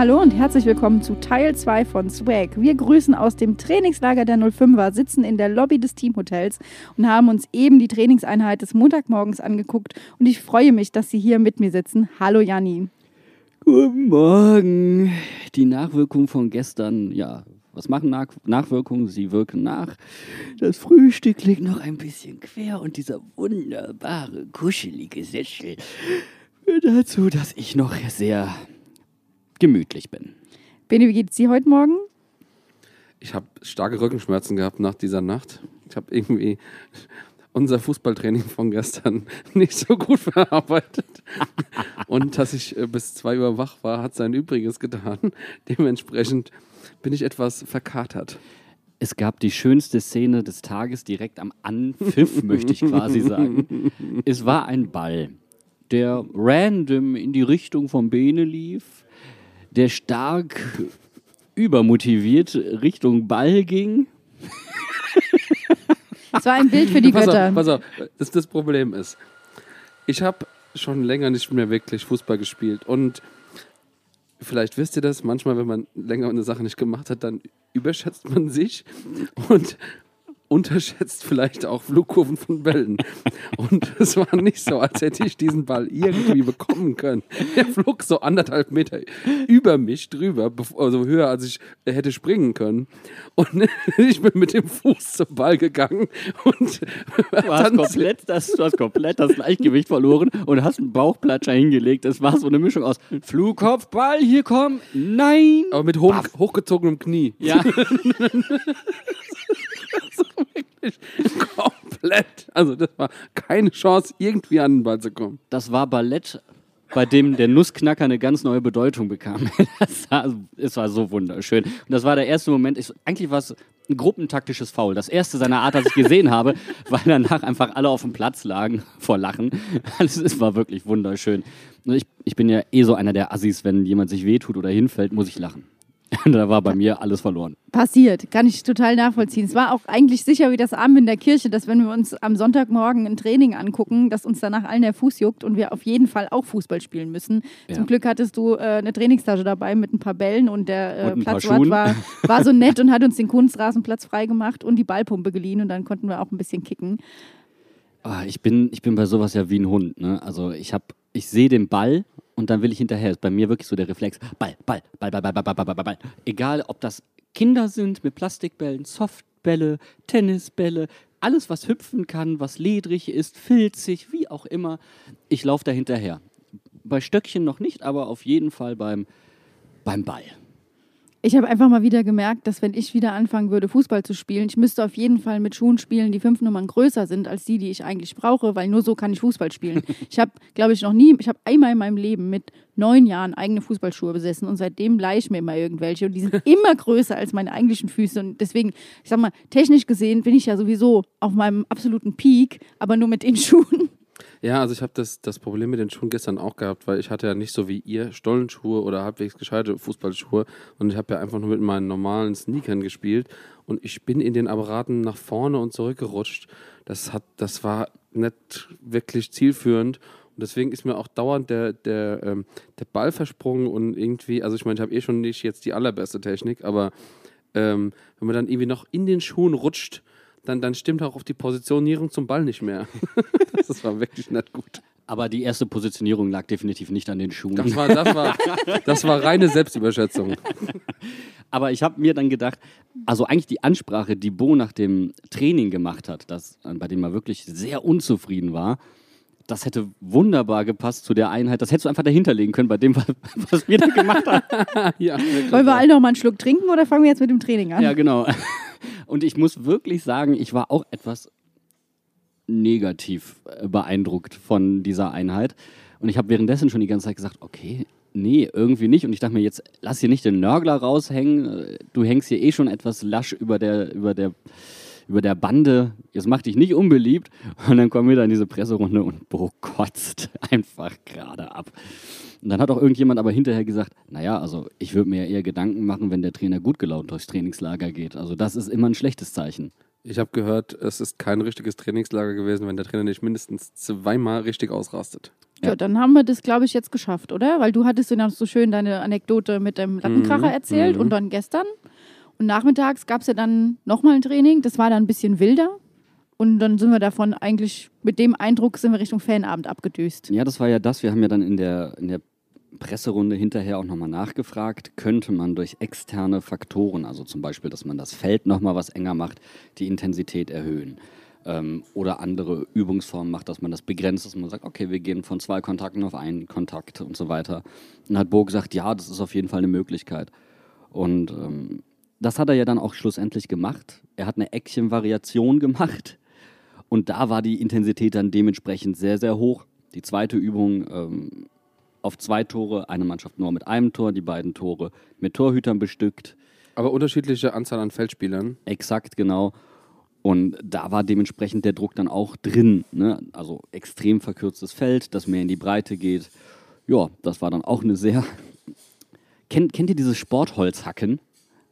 Hallo und herzlich willkommen zu Teil 2 von Swag. Wir grüßen aus dem Trainingslager der 05er, sitzen in der Lobby des Teamhotels und haben uns eben die Trainingseinheit des Montagmorgens angeguckt und ich freue mich, dass Sie hier mit mir sitzen. Hallo Janni. Guten Morgen. Die Nachwirkungen von gestern, ja, was machen Nach Nachwirkungen? Sie wirken nach. Das Frühstück liegt noch ein bisschen quer und dieser wunderbare, kuschelige Sessel führt dazu, dass ich noch sehr gemütlich bin. Bene, wie geht's dir heute Morgen? Ich habe starke Rückenschmerzen gehabt nach dieser Nacht. Ich habe irgendwie unser Fußballtraining von gestern nicht so gut verarbeitet. Und dass ich äh, bis zwei Uhr wach war, hat sein Übriges getan. Dementsprechend bin ich etwas verkatert. Es gab die schönste Szene des Tages direkt am Anpfiff, möchte ich quasi sagen. Es war ein Ball, der random in die Richtung von Bene lief der stark übermotiviert Richtung Ball ging. Das war ein Bild für die pass Götter. Auf, pass auf, das, das Problem ist, ich habe schon länger nicht mehr wirklich Fußball gespielt und vielleicht wisst ihr das, manchmal, wenn man länger eine Sache nicht gemacht hat, dann überschätzt man sich und unterschätzt vielleicht auch Flugkurven von Bällen. Und es war nicht so, als hätte ich diesen Ball irgendwie bekommen können. Der flog so anderthalb Meter über mich drüber, also höher als ich hätte springen können. Und ich bin mit dem Fuß zum Ball gegangen und du hast, komplett das, du hast komplett das Gleichgewicht verloren und hast einen Bauchplatscher hingelegt. Es war so eine Mischung aus Flugkopf, Ball, hier komm, nein. Aber mit hoch, hochgezogenem Knie. Ja. wirklich komplett. Also das war keine Chance, irgendwie an den Ball zu kommen. Das war Ballett, bei dem der Nussknacker eine ganz neue Bedeutung bekam. Das war, es war so wunderschön. Und das war der erste Moment. Ich, eigentlich war es ein gruppentaktisches Foul. Das erste seiner Art, das ich gesehen habe, weil danach einfach alle auf dem Platz lagen vor Lachen. Es war wirklich wunderschön. Ich, ich bin ja eh so einer der Assis, wenn jemand sich wehtut oder hinfällt, muss ich lachen. da war bei mir alles verloren. Passiert, kann ich total nachvollziehen. Es war auch eigentlich sicher wie das Abend in der Kirche, dass wenn wir uns am Sonntagmorgen ein Training angucken, dass uns danach allen der Fuß juckt und wir auf jeden Fall auch Fußball spielen müssen. Ja. Zum Glück hattest du äh, eine Trainingstasche dabei mit ein paar Bällen und der äh, Platzwart war, war so nett und hat uns den Kunstrasenplatz freigemacht und die Ballpumpe geliehen und dann konnten wir auch ein bisschen kicken. Oh, ich, bin, ich bin bei sowas ja wie ein Hund. Ne? Also ich habe ich sehe den Ball und dann will ich hinterher. Ist bei mir wirklich so der Reflex. Ball, Ball, Ball, Ball, Ball, Ball, Ball, Ball, Ball, Ball. Egal, ob das Kinder sind mit Plastikbällen, Softbälle, Tennisbälle, alles, was hüpfen kann, was ledrig ist, filzig, wie auch immer. Ich laufe da hinterher. Bei Stöckchen noch nicht, aber auf jeden Fall beim, beim Ball. Ich habe einfach mal wieder gemerkt, dass wenn ich wieder anfangen würde, Fußball zu spielen, ich müsste auf jeden Fall mit Schuhen spielen, die fünf Nummern größer sind als die, die ich eigentlich brauche, weil nur so kann ich Fußball spielen. ich habe, glaube ich, noch nie, ich habe einmal in meinem Leben mit neun Jahren eigene Fußballschuhe besessen und seitdem leihe ich mir immer irgendwelche und die sind immer größer als meine eigentlichen Füße und deswegen, ich sag mal, technisch gesehen bin ich ja sowieso auf meinem absoluten Peak, aber nur mit den Schuhen. Ja, also ich habe das, das Problem mit den Schuhen gestern auch gehabt, weil ich hatte ja nicht so wie ihr Stollenschuhe oder halbwegs gescheite Fußballschuhe und ich habe ja einfach nur mit meinen normalen Sneakern gespielt und ich bin in den Apparaten nach vorne und zurück gerutscht. Das, hat, das war nicht wirklich zielführend und deswegen ist mir auch dauernd der, der, ähm, der Ball versprungen und irgendwie, also ich meine, ich habe eh schon nicht jetzt die allerbeste Technik, aber ähm, wenn man dann irgendwie noch in den Schuhen rutscht, dann, dann stimmt auch auf die Positionierung zum Ball nicht mehr. das war wirklich nicht gut. Aber die erste Positionierung lag definitiv nicht an den Schuhen. Das war, das war, das war reine Selbstüberschätzung. Aber ich habe mir dann gedacht, also eigentlich die Ansprache, die Bo nach dem Training gemacht hat, das, bei dem er wirklich sehr unzufrieden war, das hätte wunderbar gepasst zu der Einheit. Das hättest du einfach dahinterlegen können bei dem, was wir da gemacht haben. ja, Wollen wir alle noch mal einen Schluck trinken oder fangen wir jetzt mit dem Training an? Ja, genau. Und ich muss wirklich sagen, ich war auch etwas negativ äh, beeindruckt von dieser Einheit. Und ich habe währenddessen schon die ganze Zeit gesagt, okay, nee, irgendwie nicht. Und ich dachte mir, jetzt lass hier nicht den Nörgler raushängen. Äh, Du hängst hier eh schon etwas lasch über der, über der, über der Bande. Jetzt mach dich nicht unbeliebt. Und dann kommen wir da in diese Presserunde und Bo kotzt einfach gerade ab. Und dann hat auch irgendjemand aber hinterher gesagt, naja, also ich würde mir ja eher Gedanken machen, wenn der Trainer gut gelaunt durchs Trainingslager geht. Also das ist immer ein schlechtes Zeichen. Ich habe gehört, es ist kein richtiges Trainingslager gewesen, wenn der Trainer nicht mindestens zweimal richtig ausrastet. Ja, dann haben wir das, glaube ich, jetzt geschafft, oder? Weil du hattest ja noch so schön deine Anekdote mit dem Lattenkracher Mhm, erzählt mhm. und dann gestern. Und nachmittags gab es ja dann nochmal ein Training. Das war dann ein bisschen wilder. Und dann sind wir davon eigentlich, mit dem Eindruck sind wir Richtung Fanabend abgedüst. Ja, das war ja das. Wir haben ja dann in der, in der Presserunde hinterher auch nochmal nachgefragt, könnte man durch externe Faktoren, also zum Beispiel, dass man das Feld nochmal was enger macht, die Intensität erhöhen. Ähm, oder andere Übungsformen macht, dass man das begrenzt, dass man sagt, okay, wir gehen von zwei Kontakten auf einen Kontakt und so weiter. Und hat Bo gesagt, ja, das ist auf jeden Fall eine Möglichkeit. Und ähm, das hat er ja dann auch schlussendlich gemacht. Er hat eine Eckchen-Variation gemacht. Und da war die Intensität dann dementsprechend sehr, sehr hoch. Die zweite Übung ähm, auf zwei Tore, eine Mannschaft nur mit einem Tor, die beiden Tore mit Torhütern bestückt. Aber unterschiedliche Anzahl an Feldspielern. Exakt, genau. Und da war dementsprechend der Druck dann auch drin. Ne? Also extrem verkürztes Feld, das mehr in die Breite geht. Ja, das war dann auch eine sehr. Kennt, kennt ihr dieses Sportholzhacken?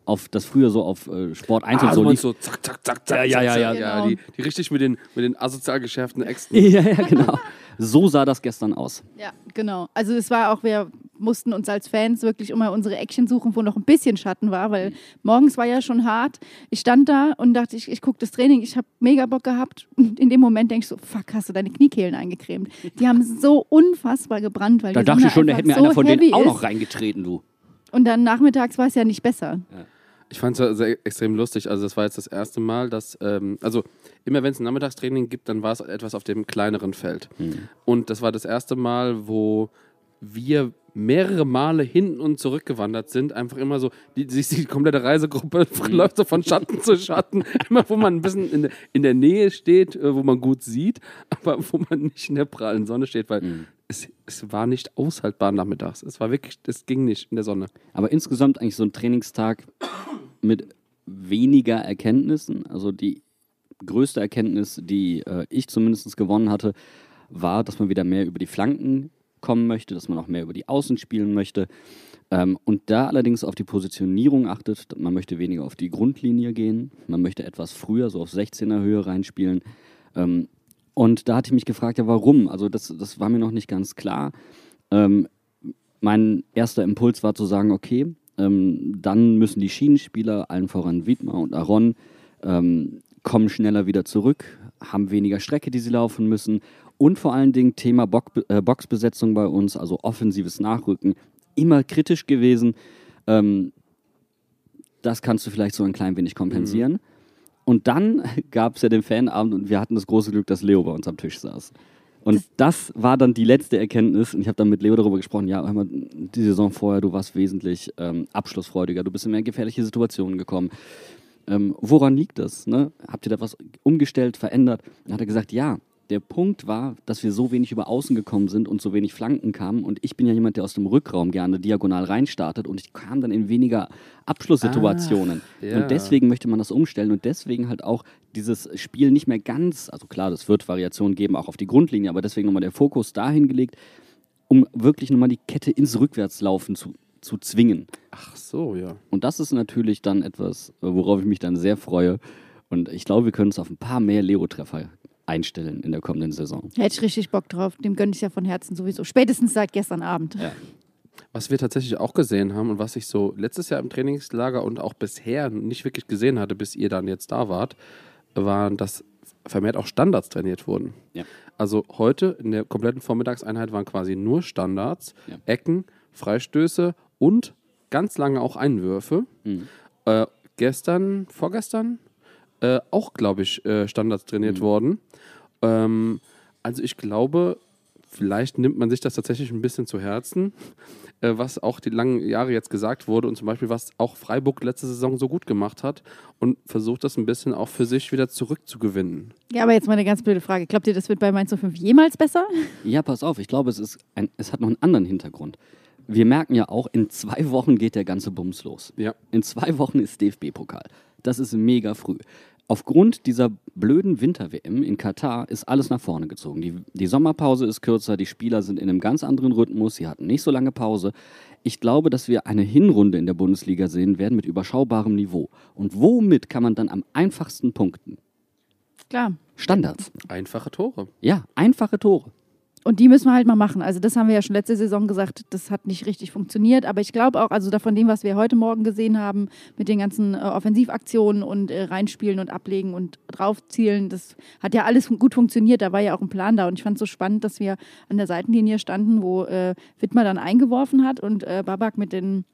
Auf, das früher so auf äh, Sport 1 und Ah, so du meinst lief. so zack, zack, zack, zack. Ja, ja, ja, ja. ja Genau. die, die richtig mit den, mit den asozial geschärften Äxten. Ja, ja, genau. So sah das gestern aus. Ja, genau. Also es war auch, wir mussten uns als Fans wirklich immer unsere Action suchen, wo noch ein bisschen Schatten war, weil morgens war ja schon hart. Ich stand da und dachte, ich, ich gucke das Training, ich habe mega Bock gehabt. Und in dem Moment denke ich so, fuck, hast du deine Kniekehlen eingecremt. Die haben so unfassbar gebrannt, weil Da die dachte Sonne ich schon, da hätte mir so einer von denen auch noch reingetreten, du. Und dann nachmittags war es ja nicht besser. Ich fand es sehr extrem lustig. Also, das war jetzt das erste Mal, dass, ähm, also immer wenn es ein Nachmittagstraining gibt, dann war es etwas auf dem kleineren Feld. Und das war das erste Mal, wo wir mehrere Male hin und zurück gewandert sind. Einfach immer so, die, die, die komplette Reisegruppe läuft so von Schatten zu Schatten. Immer, wo man ein bisschen in der, in der Nähe steht, äh, wo man gut sieht, aber wo man nicht in der prallen Sonne steht, weil es, es war nicht aushaltbar nachmittags. Es war wirklich, es ging nicht in der Sonne. Aber insgesamt eigentlich so ein Trainingstag mit weniger Erkenntnissen. Also die größte Erkenntnis, die äh, ich zumindest gewonnen hatte, war, dass man wieder mehr über die Flanken kommen möchte, dass man auch mehr über die Außen spielen möchte. Ähm, und da allerdings auf die Positionierung achtet. Man möchte weniger auf die Grundlinie gehen. Man möchte etwas früher, so auf 16er Höhe reinspielen. Ähm, und da hatte ich mich gefragt, ja, warum? Also das, das war mir noch nicht ganz klar. Ähm, mein erster Impuls war zu sagen, okay, ähm, dann müssen die Schienenspieler, allen voran Wiedmer und Aaron, ähm, kommen schneller wieder zurück, haben weniger Strecke, die sie laufen müssen. Und vor allen Dingen Thema Bock, äh, Boxbesetzung bei uns, also offensives Nachrücken, immer kritisch gewesen. Ähm, das kannst du vielleicht so ein klein wenig kompensieren. Und dann gab es ja den Fanabend und wir hatten das große Glück, dass Leo bei uns am Tisch saß. Und das, war dann die letzte Erkenntnis. Und ich habe dann mit Leo darüber gesprochen, ja, hör mal, die Saison vorher, du warst wesentlich ähm, abschlussfreudiger, du bist in mehr gefährliche Situationen gekommen. Ähm, woran liegt das? Ne? Habt ihr da was umgestellt, verändert? Dann hat er gesagt, ja, der Punkt war, dass wir so wenig über Außen gekommen sind und so wenig Flanken kamen. Und ich bin ja jemand, der aus dem Rückraum gerne diagonal reinstartet und ich kam dann in weniger Abschlusssituationen. Ah, ja. Und deswegen möchte man das umstellen und deswegen halt auch dieses Spiel nicht mehr ganz, also klar, das wird Variationen geben, auch auf die Grundlinie, aber deswegen nochmal der Fokus dahin gelegt, um wirklich nochmal die Kette ins Rückwärtslaufen zu, zu zwingen. Ach so, ja. Und das ist natürlich dann etwas, worauf ich mich dann sehr freue. Und ich glaube, wir können uns auf ein paar mehr Leo-Treffer einstellen in der kommenden Saison. Hätte ich richtig Bock drauf. Dem gönne ich ja von Herzen sowieso. Spätestens seit gestern Abend. Ja. Was wir tatsächlich auch gesehen haben und was ich so letztes Jahr im Trainingslager und auch bisher nicht wirklich gesehen hatte, bis ihr dann jetzt da wart, waren, dass vermehrt auch Standards trainiert wurden. Ja. Also heute in der kompletten Vormittagseinheit waren quasi nur Standards, Ja. Ecken, Freistöße und ganz lange auch Einwürfe. Mhm. Äh, gestern, vorgestern äh, auch, glaube ich, äh, Standards trainiert Mhm. worden. Ähm, also ich glaube, vielleicht nimmt man sich das tatsächlich ein bisschen zu Herzen, äh, was auch die langen Jahre jetzt gesagt wurde und zum Beispiel, was auch Freiburg letzte Saison so gut gemacht hat und versucht das ein bisschen auch für sich wieder zurückzugewinnen. Ja, aber jetzt mal eine ganz blöde Frage. Glaubt ihr, das wird bei Mainz 05 jemals besser? Ja, pass auf, ich glaube, es, ist ein, es hat noch einen anderen Hintergrund. Wir merken ja auch, in zwei Wochen geht der ganze Bums los. Ja. In zwei Wochen ist DFB-Pokal. Das ist mega früh. Aufgrund dieser blöden Winter-WM in Katar ist alles nach vorne gezogen. Die, die Sommerpause ist kürzer, die Spieler sind in einem ganz anderen Rhythmus, sie hatten nicht so lange Pause. Ich glaube, dass wir eine Hinrunde in der Bundesliga sehen werden mit überschaubarem Niveau. Und womit kann man dann am einfachsten punkten? Klar. Standards. Einfache Tore. Ja, einfache Tore. Und die müssen wir halt mal machen. Also das haben wir ja schon letzte Saison gesagt, das hat nicht richtig funktioniert. Aber ich glaube auch, also von dem, was wir heute Morgen gesehen haben, mit den ganzen äh, Offensivaktionen und äh, reinspielen und ablegen und draufzielen, das hat ja alles gut funktioniert. Da war ja auch ein Plan da. Und ich fand es so spannend, dass wir an der Seitenlinie standen, wo äh, Wittmer dann eingeworfen hat und äh, Babak mit den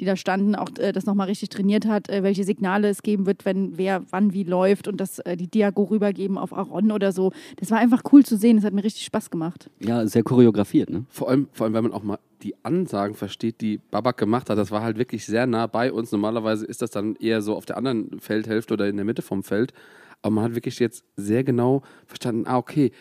die da standen, auch äh, das nochmal richtig trainiert hat, äh, welche Signale es geben wird, wenn wer wann wie läuft und das äh, die Diago rübergeben auf Aaron oder so. Das war einfach cool zu sehen. Das hat mir richtig Spaß gemacht. Ja, sehr choreografiert, ne? Vor allem, vor allem, wenn man auch mal die Ansagen versteht, die Babak gemacht hat. Das war halt wirklich sehr nah bei uns. Normalerweise ist das dann eher so auf der anderen Feldhälfte oder in der Mitte vom Feld. Aber man hat wirklich jetzt sehr genau verstanden, ah, okay,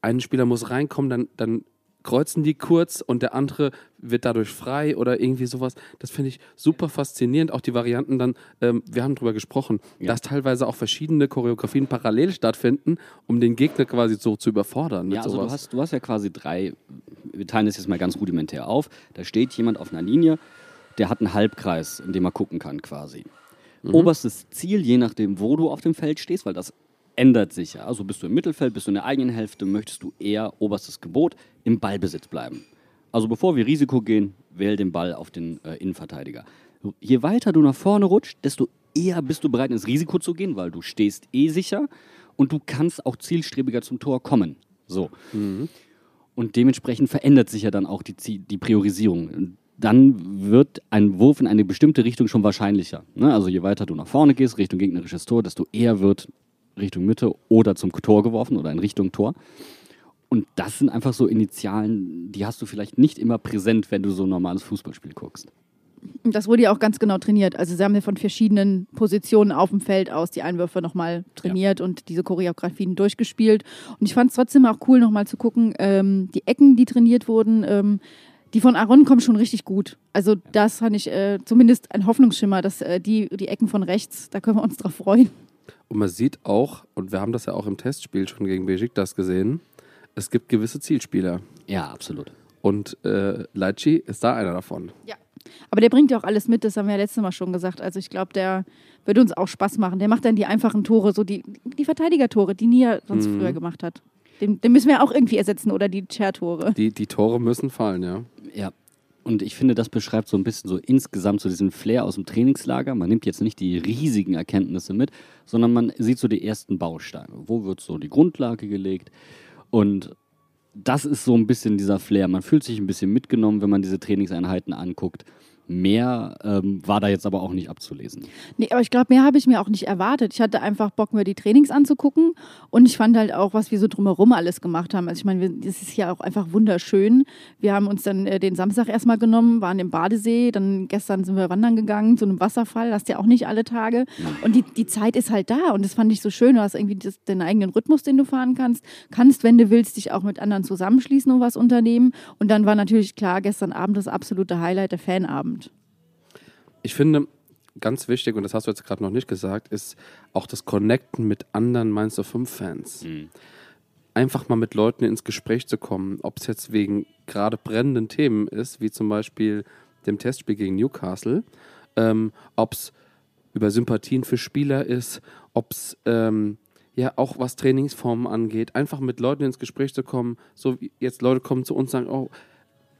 ein Spieler muss reinkommen, dann, dann kreuzen die kurz und der andere wird dadurch frei oder irgendwie sowas. Das finde ich super faszinierend. Auch die Varianten dann, ähm, wir haben drüber gesprochen, Ja. dass teilweise auch verschiedene Choreografien parallel stattfinden, um den Gegner quasi so zu überfordern. Ja, also sowas. du hast, du hast ja quasi drei, wir teilen das jetzt mal ganz rudimentär auf. Da steht jemand auf einer Linie, der hat einen Halbkreis, in dem er gucken kann quasi. Oberstes Ziel, je nachdem, wo du auf dem Feld stehst, weil das ändert sich ja. Also bist du im Mittelfeld, bist du in der eigenen Hälfte, möchtest du eher oberstes Gebot im Ballbesitz bleiben. Also bevor wir Risiko gehen, wähl den Ball auf den äh, Innenverteidiger. Je weiter du nach vorne rutscht, desto eher bist du bereit, ins Risiko zu gehen, weil du stehst eh sicher und du kannst auch zielstrebiger zum Tor kommen. So. Und dementsprechend verändert sich ja dann auch die, die Priorisierung. Dann wird ein Wurf in eine bestimmte Richtung schon wahrscheinlicher. Ne? Also je weiter du nach vorne gehst, Richtung gegnerisches Tor, desto eher wird Richtung Mitte oder zum Tor geworfen oder in Richtung Tor. Und das sind einfach so Initialen, die hast du vielleicht nicht immer präsent, wenn du so ein normales Fußballspiel guckst. Das wurde ja auch ganz genau trainiert. Also sie haben ja von verschiedenen Positionen auf dem Feld aus die Einwürfe nochmal trainiert und diese Choreografien durchgespielt. Und ich fand es trotzdem auch cool, nochmal zu gucken, ähm, die Ecken, die trainiert wurden, ähm, die von Aaron kommen schon richtig gut. Also das fand ich äh, zumindest ein Hoffnungsschimmer, dass äh, die, die Ecken von rechts, da können wir uns drauf freuen. Und man sieht auch, und wir haben das ja auch im Testspiel schon gegen Besiktas gesehen, es gibt gewisse Zielspieler. Ja, absolut. Und äh, Leitchi ist da einer davon. Ja. Aber der bringt ja auch alles mit, das haben wir ja letztes Mal schon gesagt. Also ich glaube, der wird uns auch Spaß machen. Der macht dann die einfachen Tore, so die, die Verteidigertore, die Nia sonst früher gemacht hat. Den, den müssen wir auch irgendwie ersetzen oder die Chair-Tore. Die, die Tore müssen fallen, ja. Ja. Und ich finde, das beschreibt so ein bisschen so insgesamt so diesen Flair aus dem Trainingslager. Man nimmt jetzt nicht die riesigen Erkenntnisse mit, sondern man sieht so die ersten Bausteine. Wo wird so die Grundlage gelegt? Und das ist so ein bisschen dieser Flair. Man fühlt sich ein bisschen mitgenommen, wenn man diese Trainingseinheiten anguckt. Mehr ähm, war da jetzt aber auch nicht abzulesen. Nee, aber ich glaube, mehr habe ich mir auch nicht erwartet. Ich hatte einfach Bock, mir die Trainings anzugucken. Und ich fand halt auch, was wir so drumherum alles gemacht haben. Also ich meine, das ist ja auch einfach wunderschön. Wir haben uns dann äh, den Samstag erstmal genommen, waren im Badesee. Dann gestern sind wir wandern gegangen zu einem Wasserfall. Das ist ja auch nicht alle Tage. Und die, die Zeit ist halt da. Und das fand ich so schön. Du hast irgendwie das, den eigenen Rhythmus, den du fahren kannst. Kannst, wenn du willst, dich auch mit anderen zusammenschließen und was unternehmen. Und dann war natürlich klar, gestern Abend das absolute Highlight, der Fanabend. Ich finde, ganz wichtig, und das hast du jetzt gerade noch nicht gesagt, ist auch das Connecten mit anderen Mainz 05 Fans. Einfach mal mit Leuten ins Gespräch zu kommen, ob es jetzt wegen gerade brennenden Themen ist, wie zum Beispiel dem Testspiel gegen Newcastle, ähm, ob es über Sympathien für Spieler ist, ob es ähm, ja auch was Trainingsformen angeht, einfach mit Leuten ins Gespräch zu kommen, so wie jetzt Leute kommen zu uns und sagen, oh,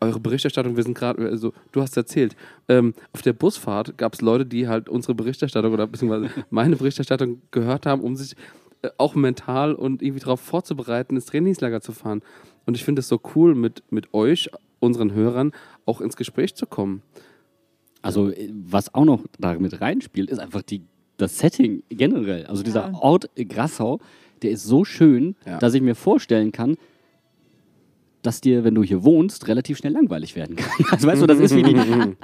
eure Berichterstattung, wir sind gerade, also du hast erzählt, ähm, auf der Busfahrt gab es Leute, die halt unsere Berichterstattung oder beziehungsweise meine Berichterstattung gehört haben, um sich äh, auch mental und irgendwie darauf vorzubereiten, ins Trainingslager zu fahren. Und ich finde es so cool, mit, mit euch, unseren Hörern, auch ins Gespräch zu kommen. Also, äh, was auch noch damit reinspielt, ist einfach die, das Setting generell. Also, dieser Ja. Ort Grassau, der ist so schön, Ja. dass ich mir vorstellen kann, dass dir, wenn du hier wohnst, relativ schnell langweilig werden kann. Also weißt du, das ist wie die,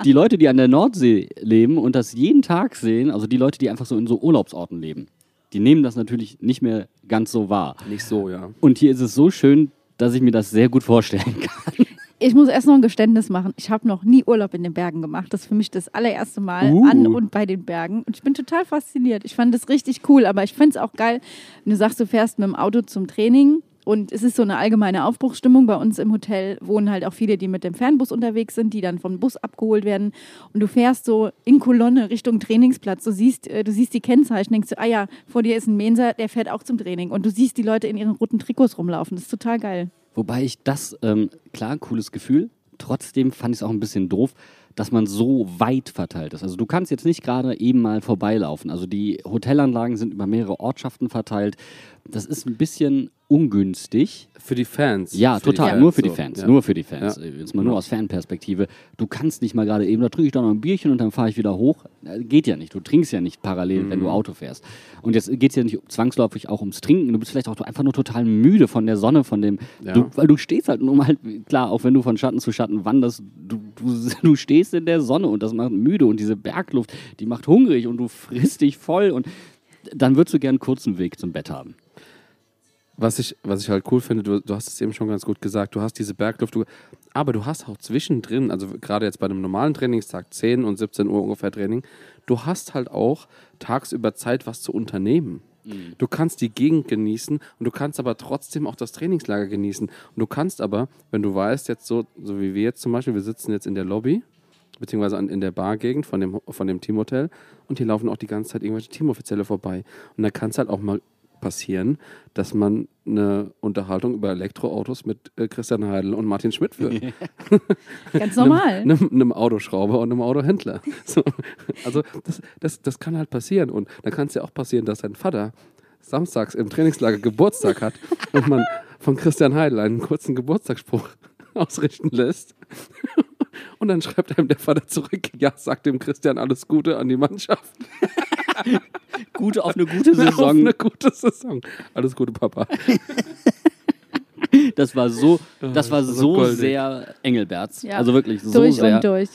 die Leute, die an der Nordsee leben und das jeden Tag sehen, also die Leute, die einfach so in so Urlaubsorten leben, die nehmen das natürlich nicht mehr ganz so wahr. Nicht so, ja. Und hier ist es so schön, dass ich mir das sehr gut vorstellen kann. Ich muss erst noch ein Geständnis machen. Ich habe noch nie Urlaub in den Bergen gemacht. Das ist für mich das allererste Mal Uh. an und bei den Bergen. Und ich bin total fasziniert. Ich fand das richtig cool. Aber ich finde es auch geil, wenn du sagst, du fährst mit dem Auto zum Training. Und es ist so eine allgemeine Aufbruchsstimmung. Bei uns im Hotel wohnen halt auch viele, die mit dem Fernbus unterwegs sind, die dann vom Bus abgeholt werden. Und du fährst so in Kolonne Richtung Trainingsplatz. Du siehst, äh, du siehst die Kennzeichen, denkst du, ah ja, vor dir ist ein Mensa, der fährt auch zum Training. Und du siehst die Leute in ihren roten Trikots rumlaufen. Das ist total geil. Wobei ich das, ähm, klar, cooles Gefühl. Trotzdem fand ich es auch ein bisschen doof, dass man so weit verteilt ist. Also du kannst jetzt nicht gerade eben mal vorbeilaufen. Also die Hotelanlagen sind über mehrere Ortschaften verteilt. Das ist ein bisschen ungünstig. Für die Fans. Ja, für total. Fans, nur für die so. Fans. Ja. Nur für die Fans. Ja. Jetzt mal nur aus Fanperspektive. Du kannst nicht mal gerade eben, da trinke ich doch noch ein Bierchen und dann fahre ich wieder hoch. Äh, Geht ja nicht. Du trinkst ja nicht parallel, wenn Mhm. du Auto fährst. Und jetzt geht es ja nicht zwangsläufig auch ums Trinken. Du bist vielleicht auch einfach nur total müde von der Sonne, von dem. Ja. Du, weil du stehst halt nur mal, klar, auch wenn du von Schatten zu Schatten wanderst, du, du, du stehst in der Sonne und das macht müde und diese Bergluft, die macht hungrig und du frisst dich voll und dann würdest du gern einen kurzen Weg zum Bett haben. Was ich, was ich halt cool finde, du, du hast es eben schon ganz gut gesagt, du hast diese Bergluft, du, aber du hast auch zwischendrin, also gerade jetzt bei einem normalen Trainingstag, 10 und 17 Uhr ungefähr Training, du hast halt auch tagsüber Zeit, was zu unternehmen. Du kannst die Gegend genießen und du kannst aber trotzdem auch das Trainingslager genießen. Und du kannst aber, wenn du weißt, jetzt so, so wie wir jetzt zum Beispiel, wir sitzen jetzt in der Lobby, beziehungsweise in der Bargegend von dem, von dem Teamhotel und hier laufen auch die ganze Zeit irgendwelche Teamoffizielle vorbei. Und da kann es halt auch mal passieren, dass man eine Unterhaltung über Elektroautos mit äh, Christian Heidel und Martin Schmidt führt. Ganz normal. Einem, einem Autoschrauber und einem Autohändler. So. Also das, das, das kann halt passieren. Und dann kann es ja auch passieren, dass dein Vater samstags im Trainingslager Geburtstag hat und man von Christian Heidel einen kurzen Geburtstagsspruch ausrichten lässt. Und dann schreibt einem der Vater zurück, ja, sagt dem Christian alles Gute an die Mannschaft. Gute auf eine gute Auf Saison. eine gute Saison. Alles Gute, Papa. Das war so, das war das war so sehr Engelberts. Ja. Also wirklich so durch sehr. und durch.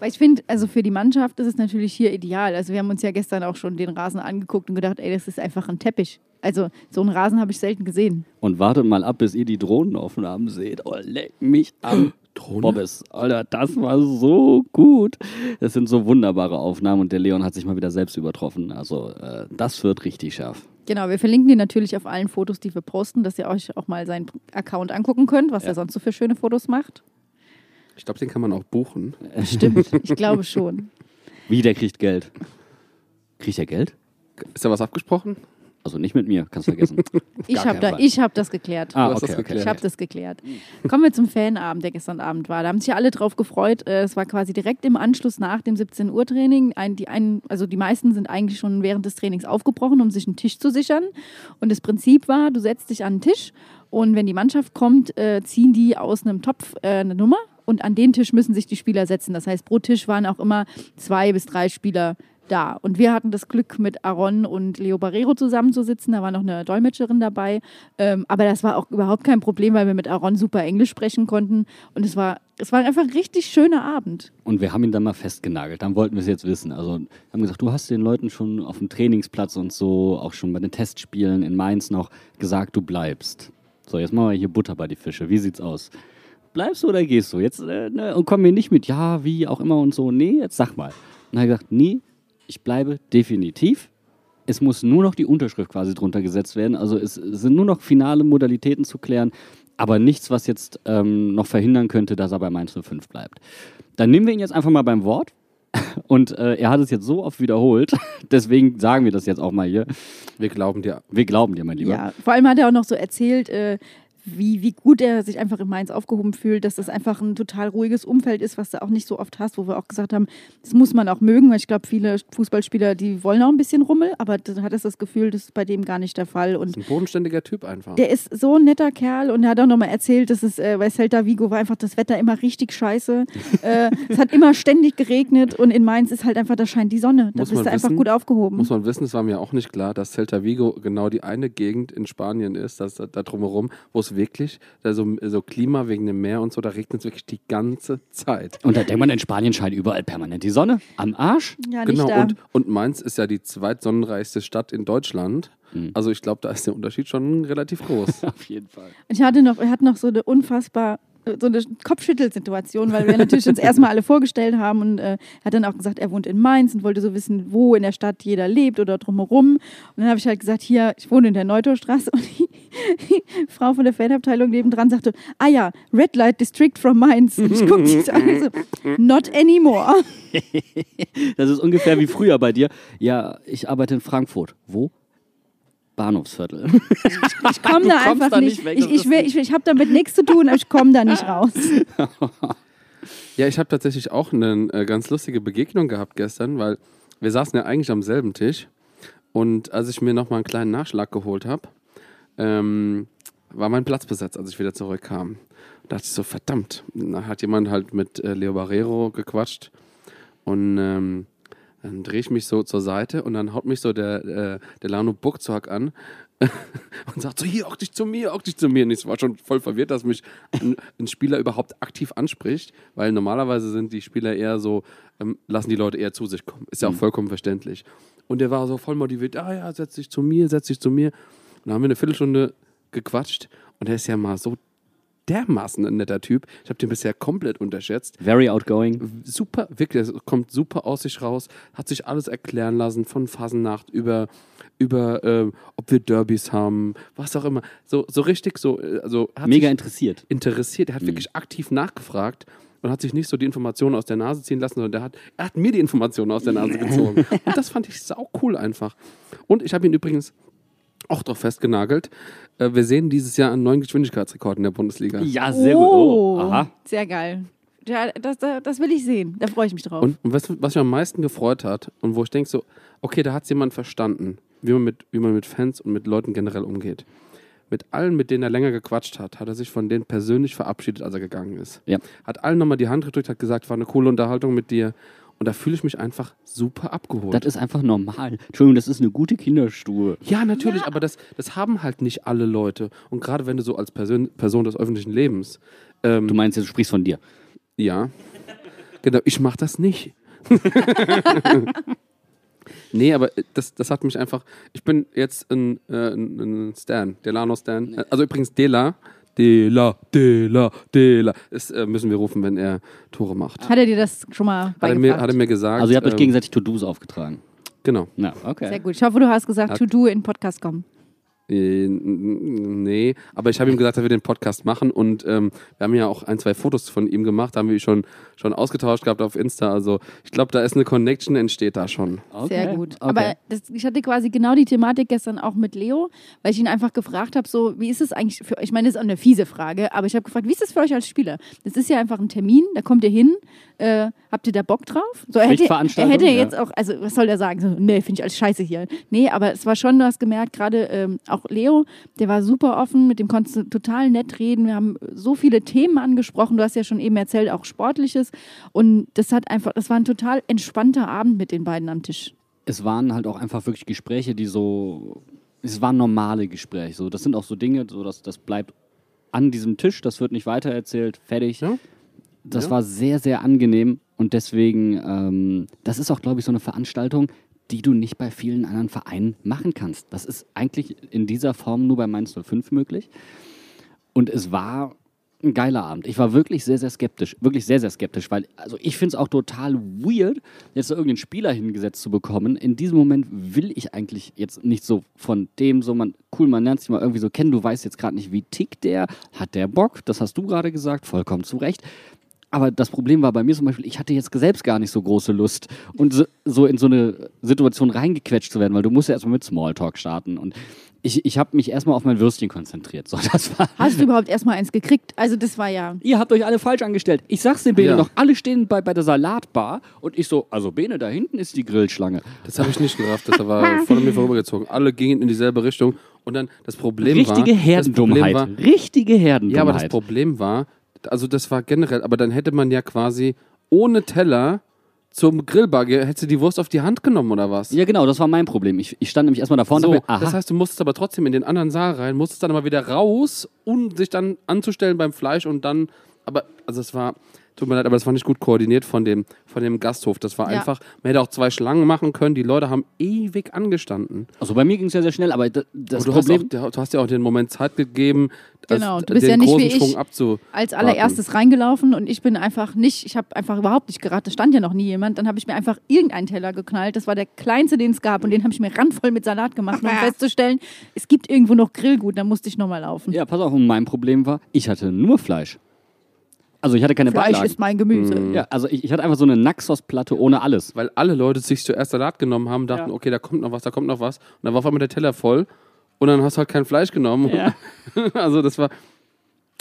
Weil ich finde, also für die Mannschaft ist es natürlich hier ideal. Also wir haben uns ja gestern auch schon den Rasen angeguckt und gedacht, ey, das ist einfach ein Teppich. Also so einen Rasen habe ich selten gesehen. Und wartet mal ab, bis ihr die Drohnenaufnahmen seht. Oh, leck mich am Drohne? Bobbes. Alter, das war so gut. Das sind so wunderbare Aufnahmen und der Leon hat sich mal wieder selbst übertroffen. Also äh, das wird richtig scharf. Genau, wir verlinken die natürlich auf allen Fotos, die wir posten, dass ihr euch auch mal seinen Account angucken könnt, was Ja. er sonst so für schöne Fotos macht. Ich glaube, den kann man auch buchen. Stimmt, ich glaube schon. Wie, der kriegt Geld. Kriegt er Geld? Ist da was abgesprochen? Also nicht mit mir, kannst vergessen. Ich habe da, ich hab das geklärt. Ah, das okay, okay. Ich habe das geklärt. Kommen wir zum Fanabend, der gestern Abend war. Da haben sich ja alle drauf gefreut. Äh, Es war quasi direkt im Anschluss nach dem 17 Uhr Training. Ein, die einen, also die meisten sind eigentlich schon während des Trainings aufgebrochen, um sich einen Tisch zu sichern. Und das Prinzip war, du setzt dich an den Tisch und wenn die Mannschaft kommt, äh, ziehen die aus einem Topf äh, eine Nummer und an den Tisch müssen sich die Spieler setzen. Das heißt, pro Tisch waren auch immer zwei bis drei Spieler da. Und wir hatten das Glück, mit Aaron und Leo Barrero zusammenzusitzen. Da war noch eine Dolmetscherin dabei. Ähm, aber das war auch überhaupt kein Problem, weil wir mit Aaron super Englisch sprechen konnten. Und es war, es war einfach ein richtig schöner Abend. Und wir haben ihn dann mal festgenagelt. Dann wollten wir es jetzt wissen. Also haben gesagt, du hast den Leuten schon auf dem Trainingsplatz und so, auch schon bei den Testspielen in Mainz noch gesagt, du bleibst. So, jetzt machen wir hier Butter bei die Fische. Wie sieht's aus? Bleibst du oder gehst du? Jetzt äh, ne, und komm mir nicht mit, ja, wie auch immer und so. Nee, jetzt sag mal. Und dann hat er gesagt, nee, ich bleibe definitiv. Es muss nur noch die Unterschrift quasi drunter gesetzt werden. Also es sind nur noch finale Modalitäten zu klären, aber nichts, was jetzt ähm, noch verhindern könnte, dass er bei Mainz 05 bleibt. Dann nehmen wir ihn jetzt einfach mal beim Wort. Und äh, er hat es jetzt so oft wiederholt, deswegen sagen wir das jetzt auch mal hier. Wir glauben dir. Wir glauben dir, mein Lieber. Ja, vor allem hat er auch noch so erzählt, äh, wie, wie gut er sich einfach in Mainz aufgehoben fühlt, dass das einfach ein total ruhiges Umfeld ist, was du auch nicht so oft hast, wo wir auch gesagt haben, das muss man auch mögen, weil ich glaube, viele Fußballspieler, die wollen auch ein bisschen Rummel, aber dann hat es das Gefühl, das ist bei dem gar nicht der Fall. Und Ist ein bodenständiger Typ einfach. der ist so ein netter Kerl und er hat auch nochmal erzählt, dass es äh, bei Celta Vigo war einfach das Wetter immer richtig scheiße. äh, es hat immer ständig geregnet und in Mainz ist halt einfach, da scheint die Sonne. Da Muss bist du einfach wissen, gut aufgehoben. Muss man wissen, es war mir auch nicht klar, dass Celta Vigo genau die eine Gegend in Spanien ist, dass da drumherum, wo es es wirklich, also so Klima wegen dem Meer und so, da regnet es wirklich die ganze Zeit. Und da denkt man, in Spanien scheint überall permanent die Sonne. Am Arsch. Ja, nicht Genau, da. und, und Mainz ist ja die zweitsonnenreichste Stadt in Deutschland. Mhm. Also ich glaube, da ist der Unterschied schon relativ groß. Auf jeden Fall. Ich hatte noch, wir hatten noch so eine unfassbar so eine Kopfschüttelsituation, weil wir natürlich uns erstmal alle vorgestellt haben und äh, er hat dann auch gesagt, er wohnt in Mainz und wollte so wissen, wo in der Stadt jeder lebt oder drumherum. Und dann habe ich halt gesagt, hier, ich wohne in der Neutorstraße und Frau von der Fanabteilung nebendran sagte, ah ja, Red Light District from Mainz. Und ich guckte sie so an und so, not anymore. Das ist ungefähr wie früher bei dir. Ja, ich arbeite in Frankfurt. Wo? Bahnhofsviertel. Ich komme da einfach da nicht. nicht weg, ich ich, will- ich, ich habe damit nichts zu tun, aber ich komme da nicht raus. Ja, ich habe tatsächlich auch eine äh, ganz lustige Begegnung gehabt gestern, weil wir saßen ja eigentlich am selben Tisch. Und als ich mir nochmal einen kleinen Nachschlag geholt habe, ähm, war mein Platz besetzt, als ich wieder zurückkam. Da dachte ich so, verdammt. Da hat jemand halt mit äh, Leo Barrero gequatscht. Und ähm, dann drehe ich mich so zur Seite und dann haut mich so der, äh, der Lano Buckzorg an und sagt so, hier, auch dich zu mir, auch dich zu mir. Und ich war schon voll verwirrt, dass mich ein, ein Spieler überhaupt aktiv anspricht, weil normalerweise sind die Spieler eher so, ähm, lassen die Leute eher zu sich kommen. Ist ja auch vollkommen verständlich. Und der war so voll motiviert, ah ja, setz dich zu mir, setz dich zu mir. Und dann haben wir eine Viertelstunde gequatscht und er ist ja mal so dermaßen ein netter Typ. Ich habe den bisher komplett unterschätzt Very outgoing. super, wirklich, es kommt super aus sich raus, hat sich alles erklären lassen, von Phasennacht über, über ähm, ob wir Derbys haben, was auch immer. So, so richtig, so, äh, also Mega interessiert. interessiert. Er hat wirklich aktiv nachgefragt und hat sich nicht so die Informationen aus der Nase ziehen lassen, sondern der hat, er hat mir die Informationen aus der Nase gezogen. Und das fand ich sau cool einfach. Und ich habe ihn übrigens auch drauf festgenagelt. Äh, wir sehen dieses Jahr einen neuen Geschwindigkeitsrekord in der Bundesliga. Ja, sehr gut. Oh, aha. Sehr geil. Ja, das, das, das will ich sehen. Da freue ich mich drauf. Und, und was, was mich am meisten gefreut hat und wo ich denke so, okay, da hat es jemand verstanden, wie man, mit, wie man mit Fans und mit Leuten generell umgeht. Mit allen, mit denen er länger gequatscht hat, hat er sich von denen persönlich verabschiedet, als er gegangen ist. Ja. Hat allen nochmal die Hand gedrückt, hat gesagt, war eine coole Unterhaltung mit dir. Und da fühle ich mich einfach super abgeholt. Das ist einfach normal. Entschuldigung, das ist eine gute Kinderstube. ja, natürlich, aber das, das haben halt nicht alle Leute. Und gerade wenn du so als Person, Person des öffentlichen Lebens, ähm, Du meinst, jetzt, du sprichst von dir. Ja. Genau, ich mach das nicht. nee, aber das, das hat mich einfach. Ich bin jetzt ein, äh, ein ein Stan, Delano-Stan. Also übrigens Dela. Dela, Dela, Dela. Das äh, müssen wir rufen, wenn er Tore macht. hat er dir das schon mal Hat er, mir, hat er mir gesagt. Also ihr habt euch ähm, gegenseitig To-Dos aufgetragen. Genau. Na, okay. Sehr gut. Ich hoffe, du hast gesagt, Hat- to do in Podcast kommen. Äh, Nee, aber ich habe ihm gesagt, dass wir den Podcast machen und ähm, wir haben ja auch ein, zwei Fotos von ihm gemacht, haben wir schon, schon ausgetauscht gehabt auf Insta. Also ich glaube, da ist eine Connection, entsteht da schon. okay. Sehr gut. Okay. Aber das, ich hatte quasi genau die Thematik gestern auch mit Leo, weil ich ihn einfach gefragt habe, so, wie ist es eigentlich für euch? Ich meine, das ist auch eine fiese Frage, aber ich habe gefragt, wie ist es für euch als Spieler? Das ist ja einfach ein Termin, da kommt ihr hin, äh, habt ihr da Bock drauf? So, er hätte, er hätte ja. jetzt auch, also was soll der sagen? So, nee, finde ich alles scheiße hier. Nee, aber es war schon, du hast gemerkt, gerade ähm, auch Leo, der war super offen, mit dem konntest du total nett reden. Wir haben so viele Themen angesprochen. Du hast ja schon eben erzählt, auch Sportliches. Und das hat einfach, das war ein total entspannter Abend mit den beiden am Tisch. es waren halt auch einfach wirklich Gespräche, die so. Es waren normale Gespräche. So, das sind auch so Dinge, so dass das bleibt an diesem Tisch, das wird nicht weitererzählt, fertig. Ja. Das Ja. war sehr, sehr angenehm und deswegen, ähm, das ist auch, glaube ich, so eine Veranstaltung, die du nicht bei vielen anderen Vereinen machen kannst. Das ist eigentlich in dieser Form nur bei Mainz 05 möglich. Und es war ein geiler Abend. Ich war wirklich sehr, sehr skeptisch. Wirklich sehr, sehr skeptisch, weil also ich finde es auch total weird, jetzt so irgendeinen Spieler hingesetzt zu bekommen. In diesem Moment will ich eigentlich jetzt nicht so von dem, so man, cool, man lernt sich mal irgendwie so kennen, du weißt jetzt gerade nicht, wie tickt der, hat der Bock, das hast du gerade gesagt, vollkommen zu Recht. Aber das Problem war bei mir zum Beispiel, ich hatte jetzt selbst gar nicht so große Lust, und so, so in so eine Situation reingequetscht zu werden, weil du musst ja erstmal mit Smalltalk starten. Und ich, ich habe mich erstmal auf mein Würstchen konzentriert. So, das war, Hast du überhaupt erstmal eins gekriegt? Also das war ja. Ihr habt euch alle falsch angestellt. Ich sag's den Bene Ja. noch, alle stehen bei, bei der Salatbar und ich so, also Bene, da hinten ist die Grillschlange. Das habe ich nicht gerafft, das war voll an mir vorübergezogen. Alle gingen in dieselbe Richtung und dann das Problem Richtige war. Herdendummheit. Problem war Richtige Herdendummheit. ja, aber das Problem war, also das war generell, aber dann hätte man ja quasi ohne Teller zum Grillbagge, hättest du die Wurst auf die Hand genommen oder was? Ja, genau, das war mein Problem. Ich, ich stand nämlich erstmal da vorne So, mir, das heißt, du musstest aber trotzdem in den anderen Saal rein, musstest dann aber wieder raus, um sich dann anzustellen beim Fleisch und dann, aber, also es war, tut mir leid, aber das war nicht gut koordiniert von dem, von dem Gasthof. Das war Ja. einfach, man hätte auch zwei Schlangen machen können, die Leute haben ewig angestanden. also bei mir ging es ja sehr schnell, aber das du, Problem... hast auch, du hast ja auch den Moment Zeit gegeben, als- Genau, du bist den ja nicht großen wie ich. Schwung abzu. als allererstes reingelaufen und ich bin einfach nicht, ich habe einfach überhaupt nicht geraten, da stand ja noch nie jemand. Dann habe ich mir einfach irgendeinen Teller geknallt. Das war der kleinste, den es gab und den habe ich mir randvoll mit Salat gemacht, um festzustellen, es gibt irgendwo noch Grillgut, da musste ich nochmal laufen. Ja, pass auf, und mein Problem war, ich hatte nur Fleisch. Also ich hatte keine Fleisch Beilagen. ist mein Gemüse. Ja, also ich, ich hatte einfach so eine Naxos-Platte ohne alles. Weil alle Leute sich zuerst Salat genommen haben, dachten, Ja. okay, da kommt noch was, da kommt noch was. Und dann war auf einmal der Teller voll und dann hast du halt kein Fleisch genommen. Ja. also das war,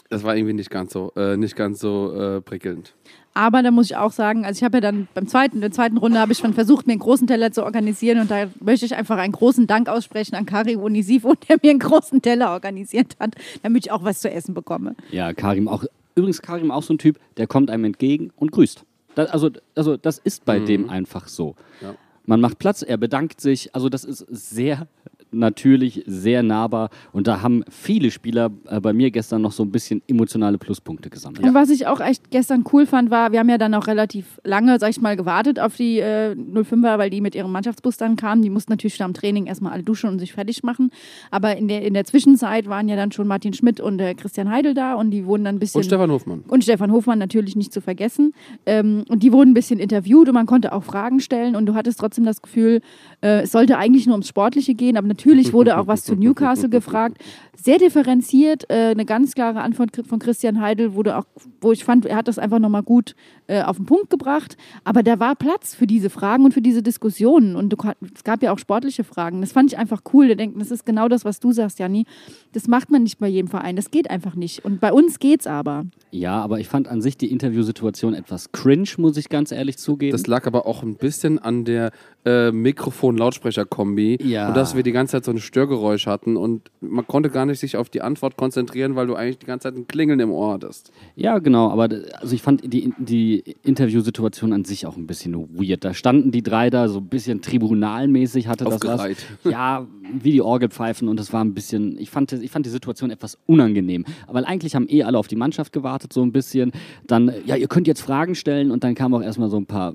das war irgendwie nicht ganz so, äh, nicht ganz so äh, prickelnd. Aber da muss ich auch sagen, also ich habe ja dann beim zweiten, in der zweiten Runde habe ich schon versucht, mir einen großen Teller zu organisieren und da möchte ich einfach einen großen Dank aussprechen an Kari Unisivo, der mir einen großen Teller organisiert hat, damit ich auch was zu essen bekomme. Ja, Karim auch. Übrigens, Karim auch so ein Typ, der kommt einem entgegen und grüßt. Das, also, also, das ist bei dem einfach so. Ja. Man macht Platz, er bedankt sich. Also, das ist sehr natürlich, sehr nahbar. Und da haben viele Spieler äh, bei mir gestern noch so ein bisschen emotionale Pluspunkte gesammelt. Und was ich auch echt gestern cool fand, war, wir haben ja dann auch relativ lange, sag ich mal, gewartet auf die äh, 05er, weil die mit ihrem Mannschaftsbus dann kamen. Die mussten natürlich am Training erstmal alle duschen und sich fertig machen. Aber in der, in der Zwischenzeit waren ja dann schon Martin Schmidt und äh, Christian Heidel da und die wurden dann ein bisschen. Und Stefan Hofmann. Und Stefan Hofmann natürlich nicht zu vergessen. Ähm, und die wurden ein bisschen interviewt und man konnte auch Fragen stellen und du hattest trotzdem das Gefühl, äh, es sollte eigentlich nur ums Sportliche gehen, aber natürlich wurde auch was zu Newcastle gefragt. Sehr differenziert, äh, eine ganz klare Antwort von Christian Heidel, wurde auch, wo ich fand, er hat das einfach nochmal gut äh, auf den Punkt gebracht. Aber da war Platz für diese Fragen und für diese Diskussionen. Und du, es gab ja auch sportliche Fragen. Das fand ich einfach cool. Da denken, das ist genau das, was du sagst, Janni. Das macht man nicht bei jedem Verein. Das geht einfach nicht. Und bei uns geht's aber. Ja, aber ich fand an sich die Interviewsituation etwas cringe, muss ich ganz ehrlich zugeben. Das lag aber auch ein bisschen an der äh, Mikrofon-Lautsprecher-Kombi. Ja. Und dass wir die ganze Zeit so ein Störgeräusch hatten und man konnte gar nicht sich auf die Antwort konzentrieren, weil du eigentlich die ganze Zeit ein Klingeln im Ohr hattest. Ja, genau, aber also ich fand die, die Interviewsituation an sich auch ein bisschen weird. Da standen die drei da so ein bisschen tribunalmäßig, hatte das was. Ja, wie die Orgelpfeifen und es war ein bisschen, ich fand, ich fand die Situation etwas unangenehm. Weil eigentlich haben eh alle auf die Mannschaft gewartet, so ein bisschen. Dann, ja, ihr könnt jetzt Fragen stellen und dann kamen auch erstmal so ein paar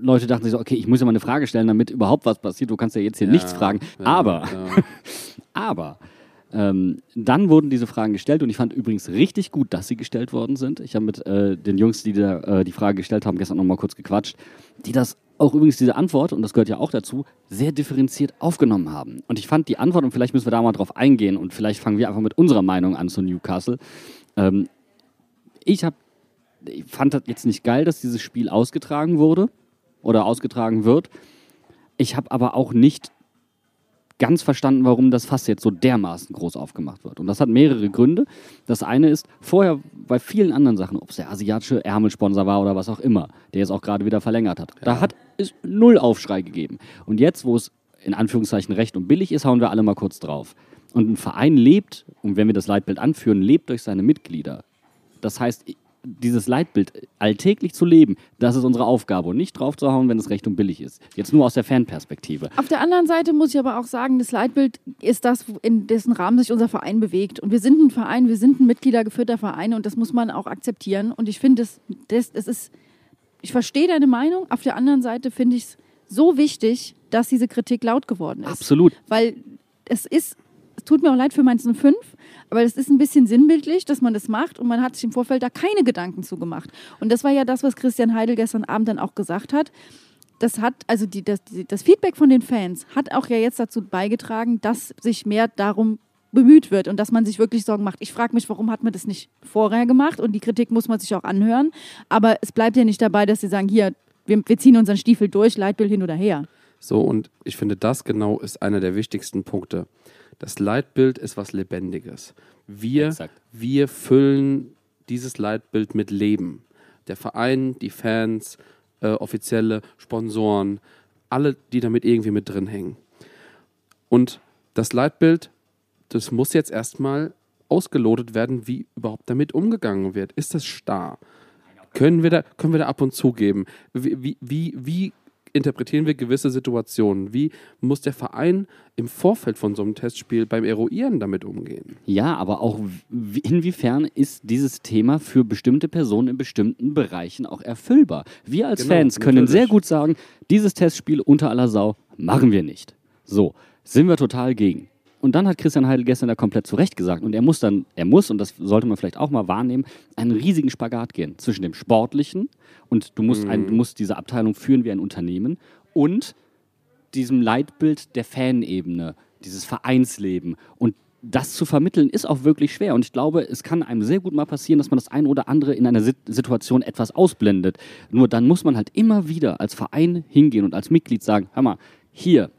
Leute, dachten sich so, okay, ich muss ja mal eine Frage stellen, damit überhaupt was passiert. Du kannst ja jetzt hier nichts fragen. ja, aber, ja. aber ähm, dann wurden diese Fragen gestellt und ich fand übrigens richtig gut, dass sie gestellt worden sind. Ich habe mit äh, den Jungs, die da, äh, die Frage gestellt haben, gestern nochmal kurz gequatscht, die das auch übrigens diese Antwort, und das gehört ja auch dazu, sehr differenziert aufgenommen haben. Und ich fand die Antwort, und vielleicht müssen wir da mal drauf eingehen, und vielleicht fangen wir einfach mit unserer Meinung an zu Newcastle. Ähm, ich, hab, ich fand das jetzt nicht geil, dass dieses Spiel ausgetragen wurde oder ausgetragen wird. Ich habe aber auch nicht ganz verstanden, warum das Fass jetzt so dermaßen groß aufgemacht wird. Und das hat mehrere Gründe. Das eine ist, vorher bei vielen anderen Sachen, ob es der asiatische Ärmelsponsor war oder was auch immer, der jetzt auch gerade wieder verlängert hat, da hat es null Aufschrei gegeben. Und jetzt, wo es in Anführungszeichen recht und billig ist, hauen wir alle mal kurz drauf. Und ein Verein lebt, und wenn wir das Leitbild anführen, lebt durch seine Mitglieder. Das heißt, dieses Leitbild alltäglich zu leben, das ist unsere Aufgabe und nicht drauf zu hauen, wenn es recht und billig ist. Jetzt nur aus der Fanperspektive. Auf der anderen Seite muss ich aber auch sagen, das Leitbild ist das, in dessen Rahmen sich unser Verein bewegt. Und wir sind ein Verein, wir sind ein mitgliedergeführter Verein und das muss man auch akzeptieren. Und ich finde, das, das, das ist, ich verstehe deine Meinung. Auf der anderen Seite finde ich es so wichtig, dass diese Kritik laut geworden ist. Absolut. Weil es ist, tut mir auch leid für Mainz 05, aber es ist ein bisschen sinnbildlich, dass man das macht und man hat sich im Vorfeld da keine Gedanken zu gemacht. Und das war ja das, was Christian Heidel gestern Abend dann auch gesagt hat. Das hat, also die, das, die, das Feedback von den Fans hat auch ja jetzt dazu beigetragen, dass sich mehr darum bemüht wird und dass man sich wirklich Sorgen macht. Ich frage mich, warum hat man das nicht vorher gemacht? Und die Kritik muss man sich auch anhören. Aber es bleibt ja nicht dabei, dass sie sagen, hier, wir, wir ziehen unseren Stiefel durch, Leitbild hin oder her. So, und ich finde, das genau ist einer der wichtigsten Punkte. Das Leitbild ist was Lebendiges. Wir, Exakt. wir füllen dieses Leitbild mit Leben. Der Verein, die Fans, äh, offizielle Sponsoren, alle, die damit irgendwie mit drin hängen. Und das Leitbild, das muss jetzt erstmal ausgelotet werden, wie überhaupt damit umgegangen wird. Ist das starr? können wir da, können wir da ab und zu geben? Wie, wie, wie, wie interpretieren wir gewisse Situationen? Wie muss der Verein im Vorfeld von so einem Testspiel beim Eruieren damit umgehen? Ja, aber auch inwiefern ist dieses Thema für bestimmte Personen in bestimmten Bereichen auch erfüllbar? Wir als Genau, Fans können natürlich. sehr gut sagen, dieses Testspiel unter aller Sau machen wir nicht. So, sind wir total gegen. Und dann hat Christian Heidel gestern da komplett zu Recht gesagt. Und er muss dann, er muss, und das sollte man vielleicht auch mal wahrnehmen, einen riesigen Spagat gehen zwischen dem Sportlichen und du musst, ein, du musst diese Abteilung führen wie ein Unternehmen und diesem Leitbild der Fanebene, dieses Vereinsleben. Und das zu vermitteln ist auch wirklich schwer. Und ich glaube, es kann einem sehr gut mal passieren, dass man das eine oder andere in einer Sit Situation etwas ausblendet. Nur dann muss man halt immer wieder als Verein hingehen und als Mitglied sagen, hör mal, hier,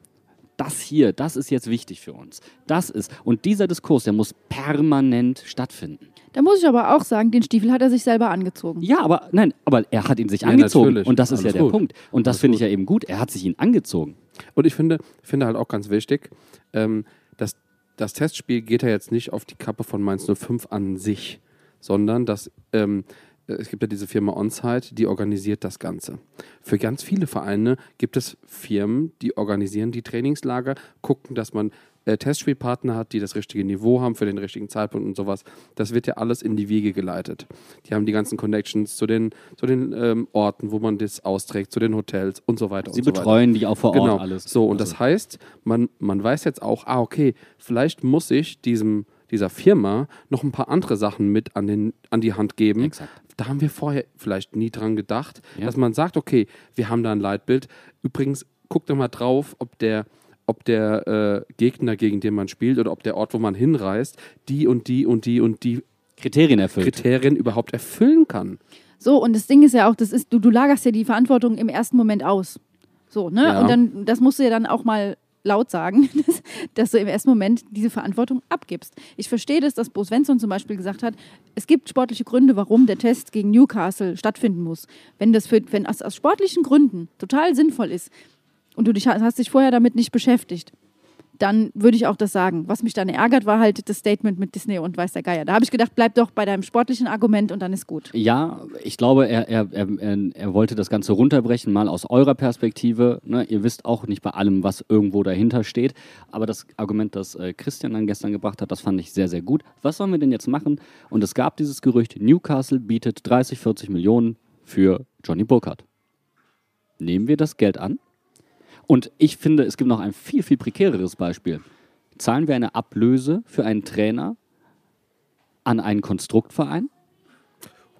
das hier, das ist jetzt wichtig für uns. Das ist. Und dieser Diskurs, der muss permanent stattfinden. Da muss ich aber auch sagen, den Stiefel hat er sich selber angezogen. Ja, aber nein, aber er hat ihn sich Ja, angezogen. natürlich. Und das ist Alles ja der gut. Punkt. Und das finde ich ja eben gut. Er hat sich ihn angezogen. Und ich finde, finde halt auch ganz wichtig, ähm, dass das Testspiel geht ja jetzt nicht auf die Kappe von Mainz 05 an sich, sondern dass ähm, es gibt ja diese Firma Onsite, die organisiert das Ganze. Für ganz viele Vereine gibt es Firmen, die organisieren die Trainingslager, gucken, dass man äh, Testspielpartner hat, die das richtige Niveau haben für den richtigen Zeitpunkt und sowas. Das wird ja alles in die Wege geleitet. Die haben die ganzen Connections zu den, zu den ähm, Orten, wo man das austrägt, zu den Hotels und so weiter Sie und so weiter. betreuen die auch vor Genau. Ort alles. So, und Also- das heißt, man, man weiß jetzt auch, ah, okay, vielleicht muss ich diesem, dieser Firma noch ein paar andere Sachen mit an, den, an die Hand geben. Exakt. Da haben wir vorher vielleicht nie dran gedacht, Ja. dass man sagt, okay, wir haben da ein Leitbild. Übrigens, guck doch mal drauf, ob der, ob der äh, Gegner, gegen den man spielt, oder ob der Ort, wo man hinreist, die und die und die und die Kriterien erfüllt. Kriterien überhaupt erfüllen kann. So, und das Ding ist ja auch, das ist, du, du lagerst ja die Verantwortung im ersten Moment aus. So, ne? Ja. Und dann, das musst du ja dann auch mal laut sagen, dass, dass du im ersten Moment diese Verantwortung abgibst. Ich verstehe das, dass Bo Svensson zum Beispiel gesagt hat, es gibt sportliche Gründe, warum der Test gegen Newcastle stattfinden muss. Wenn das für, wenn aus, aus sportlichen Gründen total sinnvoll ist und du dich, hast dich vorher damit nicht beschäftigt, dann würde ich auch das sagen. Was mich dann ärgert, war halt das Statement mit Disney und weiß der Geier. Da habe ich gedacht, bleib doch bei deinem sportlichen Argument und dann ist gut. Ja, ich glaube, er, er, er, er, wollte das Ganze runterbrechen, mal aus eurer Perspektive. Ne? Ihr wisst auch nicht bei allem, was irgendwo dahinter steht. Aber das Argument, das äh, Christian dann gestern gebracht hat, das fand ich sehr, sehr gut. Was sollen wir denn jetzt machen? Und es gab dieses Gerücht, Newcastle bietet 30, 40 Millionen für Johnny Burkhardt. Nehmen wir das Geld an? Und ich finde, es gibt noch ein viel, viel prekäreres Beispiel. Zahlen wir eine Ablöse für einen Trainer an einen Konstruktverein?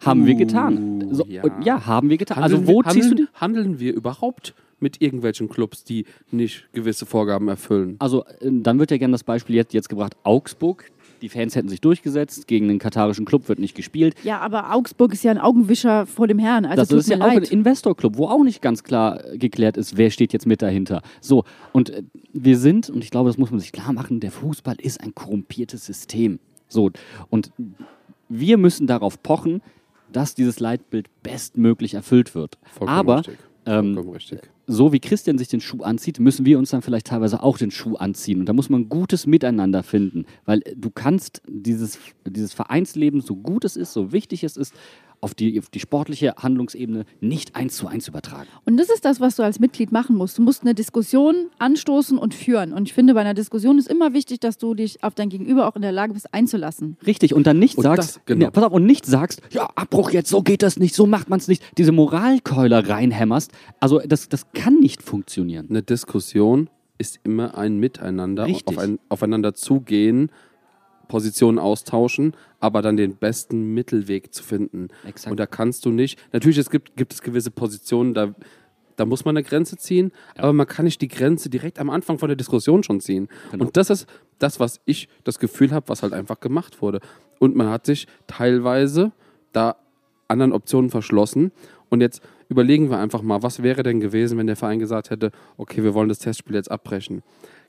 Haben wir getan. So, ja. ja. haben wir getan. Handeln also wo wir, ziehst du handeln, die? handeln wir überhaupt mit irgendwelchen Clubs, die nicht gewisse Vorgaben erfüllen? Also äh, dann wird ja gerne das Beispiel jetzt, jetzt gebracht, Augsburg. Die Fans hätten sich durchgesetzt, gegen einen katarischen Club wird nicht gespielt. Ja, aber Augsburg ist ja ein Augenwischer vor dem Herrn. Also das tut ist ja mir auch ein leid. Investor-Club, wo auch nicht ganz klar geklärt ist, wer steht jetzt mit dahinter. So, und äh, wir sind, und ich glaube, das muss man sich klar machen, der Fußball ist ein korrumpiertes System. So, und wir müssen darauf pochen, dass dieses Leitbild bestmöglich erfüllt wird. Vollkommen Aber richtig. Ähm, so wie Christian sich den Schuh anzieht, müssen wir uns dann vielleicht teilweise auch den Schuh anziehen. Und da muss man gutes Miteinander finden, weil du kannst dieses, dieses Vereinsleben, so gut es ist, so wichtig es ist, auf die, auf die sportliche Handlungsebene nicht eins zu eins übertragen. Und das ist das, was du als Mitglied machen musst. Du musst eine Diskussion anstoßen und führen. Und ich finde, bei einer Diskussion ist immer wichtig, dass du dich auf dein Gegenüber auch in der Lage bist, einzulassen. Richtig, und dann nicht Und sagst, das- genau. ja, pass auf, und nicht sagst, ja, Abbruch jetzt, so geht das nicht, so macht man es nicht, diese Moralkeule reinhämmerst. Also das, das kann nicht funktionieren. Eine Diskussion ist immer ein Miteinander, auf ein, aufeinander zugehen, Positionen austauschen, aber dann den besten Mittelweg zu finden. Exakt. Und da kannst du nicht, natürlich es gibt, gibt es gewisse Positionen, da, da muss man eine Grenze ziehen, aber man kann nicht die Grenze direkt am Anfang von der Diskussion schon ziehen. Genau. Und das ist das, was ich das Gefühl habe, was halt einfach gemacht wurde. Und man hat sich teilweise da anderen Optionen verschlossen. Und jetzt überlegen wir einfach mal, was wäre denn gewesen, wenn der Verein gesagt hätte, okay, wir wollen das Testspiel jetzt abbrechen.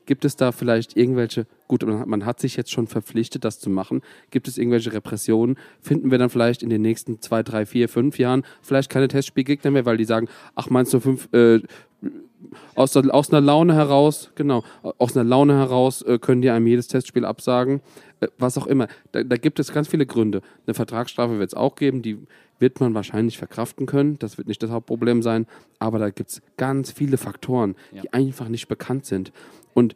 Gibt es da vielleicht irgendwelche, gut, man hat, sich jetzt schon verpflichtet, das zu machen. Gibt es irgendwelche Repressionen? Finden wir dann vielleicht in den nächsten zwei, drei, vier, fünf Jahren vielleicht keine Testspielgegner mehr, weil die sagen, ach, meinst du fünf, äh, aus, der, aus einer Laune heraus, genau, aus einer Laune heraus äh, können die einem jedes Testspiel absagen, äh, was auch immer. Da, da gibt es ganz viele Gründe. Eine Vertragsstrafe wird es auch geben, die wird man wahrscheinlich verkraften können. Das wird nicht das Hauptproblem sein. Aber da gibt es ganz viele Faktoren, die einfach nicht bekannt sind. Und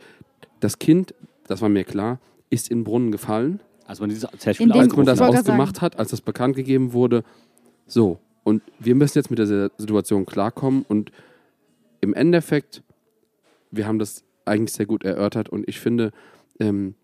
das Kind, das war mir klar, ist in den Brunnen gefallen. Also man dieses Testspiel Als man das ausgemacht hat, als das bekannt gegeben wurde, so. Und wir müssen jetzt mit der Situation klarkommen. Und im Endeffekt, wir haben das eigentlich sehr gut erörtert. Und ich finde, ähm,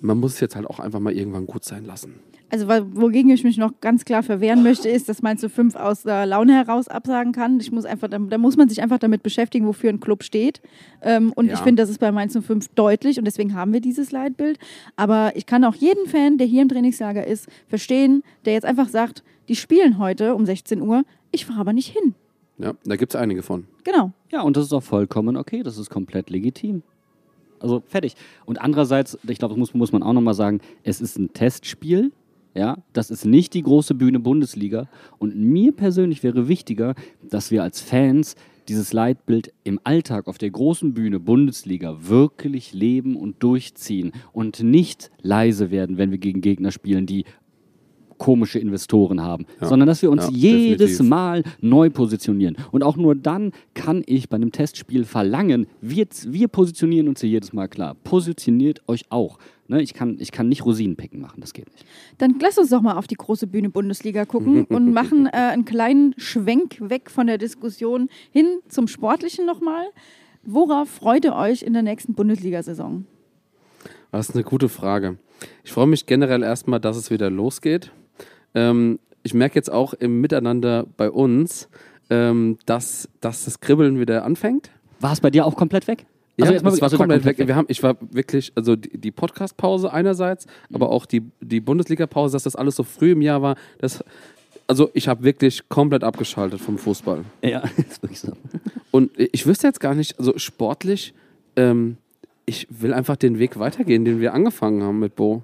man muss es jetzt halt auch einfach mal irgendwann gut sein lassen. Also wogegen ich mich noch ganz klar verwehren möchte, ist, dass man zu fünf aus der Laune heraus absagen kann. Ich muss einfach, da, da muss man sich einfach damit beschäftigen, wofür ein Club steht. Ähm, und Ja. ich finde, das ist bei Mainz 05 deutlich und deswegen haben wir dieses Leitbild. Aber ich kann auch jeden Fan, der hier im Trainingslager ist, verstehen, der jetzt einfach sagt, die spielen heute um 16 Uhr, ich fahre aber nicht hin. Ja, da gibt es einige von. Genau. Ja, und das ist auch vollkommen okay, das ist komplett legitim. Also fertig. Und andererseits, ich glaube, das muss, muss man auch nochmal sagen, es ist ein Testspiel. Ja, das ist nicht die große Bühne Bundesliga. Und mir persönlich wäre wichtiger, dass wir als Fans dieses Leitbild im Alltag auf der großen Bühne Bundesliga wirklich leben und durchziehen und nicht leise werden, wenn wir gegen Gegner spielen, die komische Investoren haben, Ja. sondern dass wir uns Ja, jedes definitiv. Mal neu positionieren. Und auch nur dann kann ich bei einem Testspiel verlangen, wir, wir positionieren uns hier jedes Mal klar. Positioniert euch auch. Ne, ich, kann, ich kann nicht Rosinenpicken machen, das geht nicht. Dann lass uns doch mal auf die große Bühne Bundesliga gucken und machen äh, einen kleinen Schwenk weg von der Diskussion hin zum Sportlichen nochmal. Worauf freut ihr euch in der nächsten Bundesliga-Saison? Das ist eine gute Frage. Ich freue mich generell erstmal, dass es wieder losgeht. Ähm, ich merke jetzt auch im Miteinander bei uns, ähm, dass, dass das Kribbeln wieder anfängt. War es bei dir auch komplett weg? Ja, Also erstmal es war also komplett weg. Wir haben, ich war wirklich, also die, die Podcast-Pause einerseits, aber auch die, die Bundesliga-Pause, dass das alles so früh im Jahr war. Das, also ich habe wirklich komplett abgeschaltet vom Fußball. Ja, ist wirklich so. Und ich wüsste jetzt gar nicht, also sportlich, ähm, ich will einfach den Weg weitergehen, den wir angefangen haben mit Bo.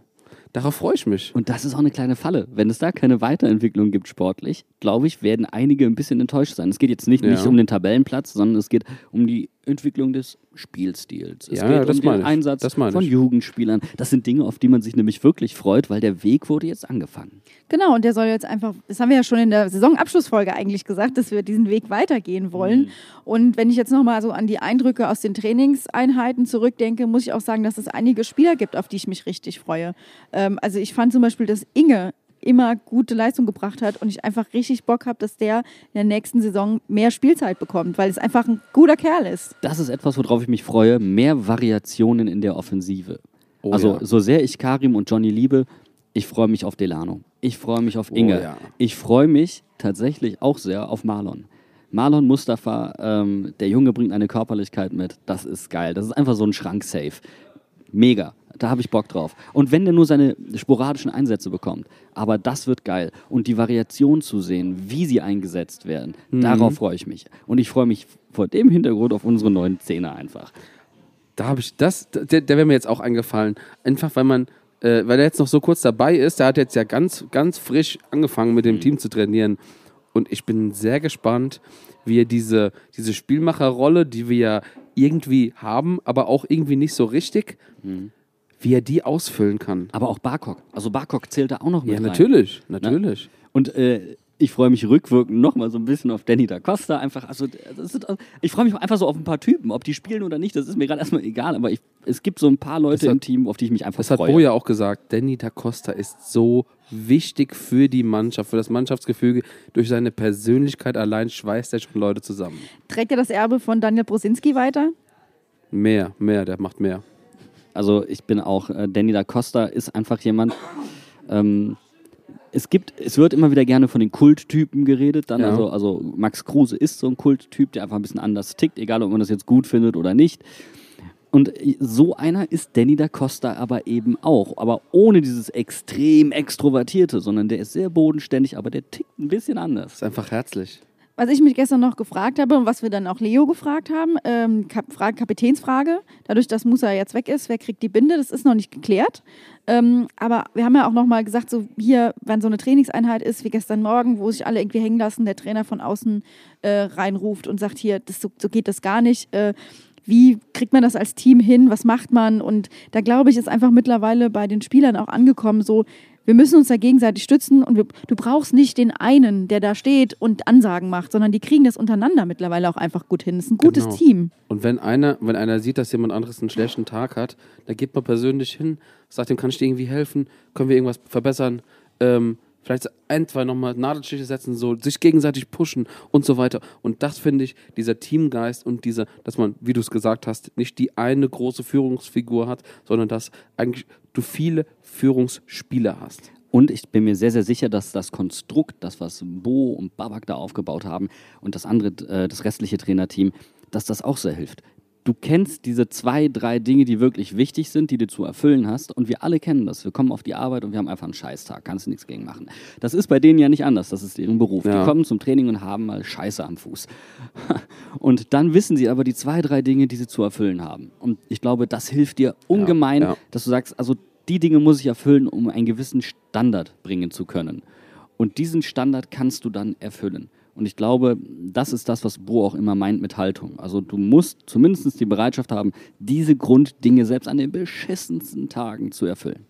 Darauf freue ich mich. Und das ist auch eine kleine Falle. Wenn es da keine Weiterentwicklung gibt sportlich, glaube ich, werden einige ein bisschen enttäuscht sein. Es geht jetzt nicht, Ja. nicht um den Tabellenplatz, sondern es geht um die Entwicklung des Spielstils. Es Ja, geht das um den ich. Einsatz Das von ich. Jugendspielern. Das sind Dinge, auf die man sich nämlich wirklich freut, weil der Weg wurde jetzt angefangen. Genau, und der soll jetzt einfach, das haben wir ja schon in der Saisonabschlussfolge eigentlich gesagt, dass wir diesen Weg weitergehen wollen. Und wenn ich jetzt nochmal so an die Eindrücke aus den Trainingseinheiten zurückdenke, muss ich auch sagen, dass es einige Spieler gibt, auf die ich mich richtig freue. Ähm, also ich fand zum Beispiel, dass Inge immer gute Leistung gebracht hat und ich einfach richtig Bock habe, dass der in der nächsten Saison mehr Spielzeit bekommt, weil es einfach ein guter Kerl ist. Das ist etwas, worauf ich mich freue. Mehr Variationen in der Offensive. Oh also, ja. so sehr ich Karim und Johnny liebe, ich freue mich auf Delano. Ich freue mich auf Inge. Oh ja. Ich freue mich tatsächlich auch sehr auf Marlon. Marlon Mustafa, ähm, der Junge bringt eine Körperlichkeit mit. Das ist geil. Das ist einfach so ein Schrank-Safe. Mega. Da habe ich Bock drauf. Und wenn der nur seine sporadischen Einsätze bekommt, aber das wird geil. Und die Variation zu sehen, wie sie eingesetzt werden, Mhm. darauf freue ich mich. Und ich freue mich vor dem Hintergrund auf unsere neuen Zehner einfach. Da habe ich das, der, der wäre mir jetzt auch eingefallen. Einfach weil man, äh, weil er jetzt noch so kurz dabei ist, der hat jetzt ja ganz, ganz frisch angefangen mit dem Team zu trainieren. Und ich bin sehr gespannt, wie er diese, diese Spielmacherrolle, die wir ja irgendwie haben, aber auch irgendwie nicht so richtig, wie er die ausfüllen kann. Aber auch Barkok. Also Barkok zählt da auch noch mit Ja, rein. natürlich, natürlich. Und äh, ich freue mich rückwirkend nochmal so ein bisschen auf Danny da Costa. Einfach, also, das sind, ich freue mich einfach so auf ein paar Typen. Ob die spielen oder nicht, das ist mir gerade erstmal egal. Aber ich, es gibt so ein paar Leute Das hat- im Team, auf die ich mich einfach Das hat freue. Bo ja auch gesagt. Danny da Costa ist so wichtig für die Mannschaft, für das Mannschaftsgefüge. Durch seine Persönlichkeit allein schweißt er schon Leute zusammen. Trägt er das Erbe von Daniel Brosinski weiter? Mehr, mehr, der macht mehr. Also ich bin auch, äh, Danny da Costa ist einfach jemand, ähm, es gibt, es wird immer wieder gerne von den Kulttypen geredet. Dann Ja. also, also Max Kruse ist so ein Kulttyp, der einfach ein bisschen anders tickt, egal ob man das jetzt gut findet oder nicht. Und so einer ist Danny da Costa aber eben auch. Aber ohne dieses extrem Extrovertierte, sondern der ist sehr bodenständig, aber der tickt ein bisschen anders. Ist einfach herzlich. was ich mich gestern noch gefragt habe und was wir dann auch Leo gefragt haben, ähm, Kap Frage, Kapitänsfrage, dadurch, dass Musa jetzt weg ist, wer kriegt die Binde, das ist noch nicht geklärt. Ähm, aber wir haben ja auch nochmal gesagt, so hier, wenn so eine Trainingseinheit ist, wie gestern Morgen, wo sich alle irgendwie hängen lassen, der Trainer von außen äh, reinruft und sagt, hier, das, so, so geht das gar nicht. Äh, wie kriegt man das als Team hin? Was macht man? Und da glaube ich, ist einfach mittlerweile bei den Spielern auch angekommen, so, wir müssen uns da gegenseitig stützen und wir, du brauchst nicht den einen, der da steht und Ansagen macht, sondern die kriegen das untereinander mittlerweile auch einfach gut hin. Es ist ein gutes Genau. Team. Und wenn einer, wenn einer sieht, dass jemand anderes einen schlechten Tag hat, dann geht man persönlich hin, sagt ihm, kann ich dir irgendwie helfen? Können wir irgendwas verbessern? Ähm, vielleicht ein, zwei nochmal Nadelstiche setzen, so sich gegenseitig pushen und so weiter. Und das finde ich, dieser Teamgeist und dieser, dass man, wie du es gesagt hast, nicht die eine große Führungsfigur hat, sondern dass eigentlich du viele Führungsspieler hast. Und ich bin mir sehr, sehr sicher, dass das Konstrukt, das was Bo und Babak da aufgebaut haben und das andere, äh, das restliche Trainerteam, dass das auch sehr hilft. Du kennst diese zwei, drei Dinge, die wirklich wichtig sind, die du zu erfüllen hast. Und wir alle kennen das. Wir kommen auf die Arbeit und wir haben einfach einen Scheißtag. Kannst du nichts gegen machen. Das ist bei denen ja nicht anders. Das ist deren Beruf. Ja. Die kommen zum Training und haben mal Scheiße am Fuß. Und dann wissen sie aber die zwei, drei Dinge, die sie zu erfüllen haben. Und ich glaube, das hilft dir ungemein, ja. dass du sagst, also die Dinge muss ich erfüllen, um einen gewissen Standard bringen zu können. Und diesen Standard kannst du dann erfüllen. Und ich glaube, das ist das, was Bo auch immer meint mit Haltung. Also du musst zumindest die Bereitschaft haben, diese Grunddinge selbst an den beschissensten Tagen zu erfüllen.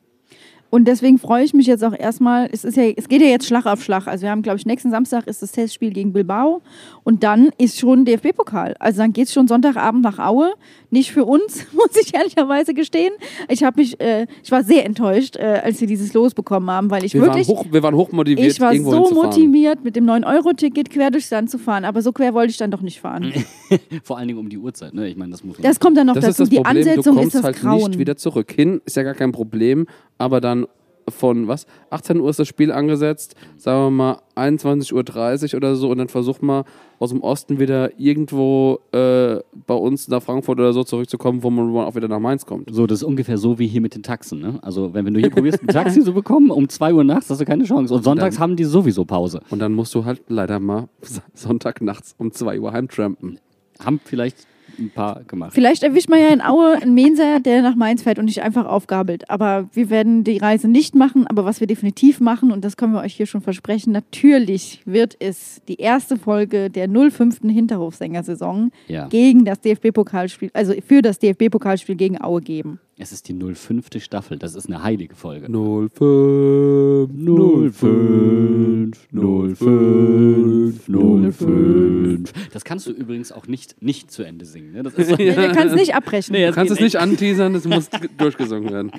Und deswegen freue ich mich jetzt auch erstmal, es, ist ja, es geht ja jetzt Schlag auf Schlag. Also wir haben, glaube ich, nächsten Samstag ist das Testspiel gegen Bilbao und dann ist schon DFB-Pokal. Also dann geht es schon Sonntagabend nach Aue. Nicht für uns, muss ich ehrlicherweise gestehen. Ich habe mich, äh, ich war sehr enttäuscht, äh, als wir dieses Los bekommen haben, weil ich Wir, wirklich... waren, hoch, wir waren hochmotiviert, ich war so motiviert, mit dem 9-Euro-Ticket quer durchs Land zu fahren. Aber so quer wollte ich dann doch nicht fahren. Vor allen Dingen um die Uhrzeit. Ne? Ich meine, das muss man. Das kommt dann noch Das dazu. ist das Die Problem, Ansetzung du ist kommst das halt Grauen. nicht wieder zurück. Hin ist ja gar kein Problem, aber dann von was? 18 Uhr ist das Spiel angesetzt, sagen wir mal 21.30 Uhr oder so und dann versuch mal aus dem Osten wieder irgendwo äh, bei uns nach Frankfurt oder so zurückzukommen, wo man auch wieder nach Mainz kommt. So, das ist ungefähr so wie hier mit den Taxen. Ne? Also, wenn, wenn du hier probierst, ein Taxi zu bekommen, um 2 Uhr nachts hast du keine Chance. Und sonntags Dann- haben die sowieso Pause. Und dann musst du halt leider mal Sonntagnachts um 2 Uhr heimtrampen. Haben vielleicht ein paar gemacht. Vielleicht erwischt man ja in Aue einen Menser, der nach Mainz fährt und nicht einfach aufgabelt. Aber wir werden die Reise nicht machen. Aber was wir definitiv machen, und das können wir euch hier schon versprechen, natürlich wird es die erste Folge der 05. Hinterhofsänger-Saison Ja. gegen das DFB-Pokalspiel, also für das DFB-Pokalspiel gegen Aue geben. Es ist die 05. Staffel. Das ist eine heilige Folge. 05, 05, 05, 05. Das kannst du übrigens auch nicht, nicht zu Ende singen. Ne? Das ist so, Nee, der kann es nicht abbrechen. Nee, Du kannst es nicht anteasern, es muss durchgesungen werden.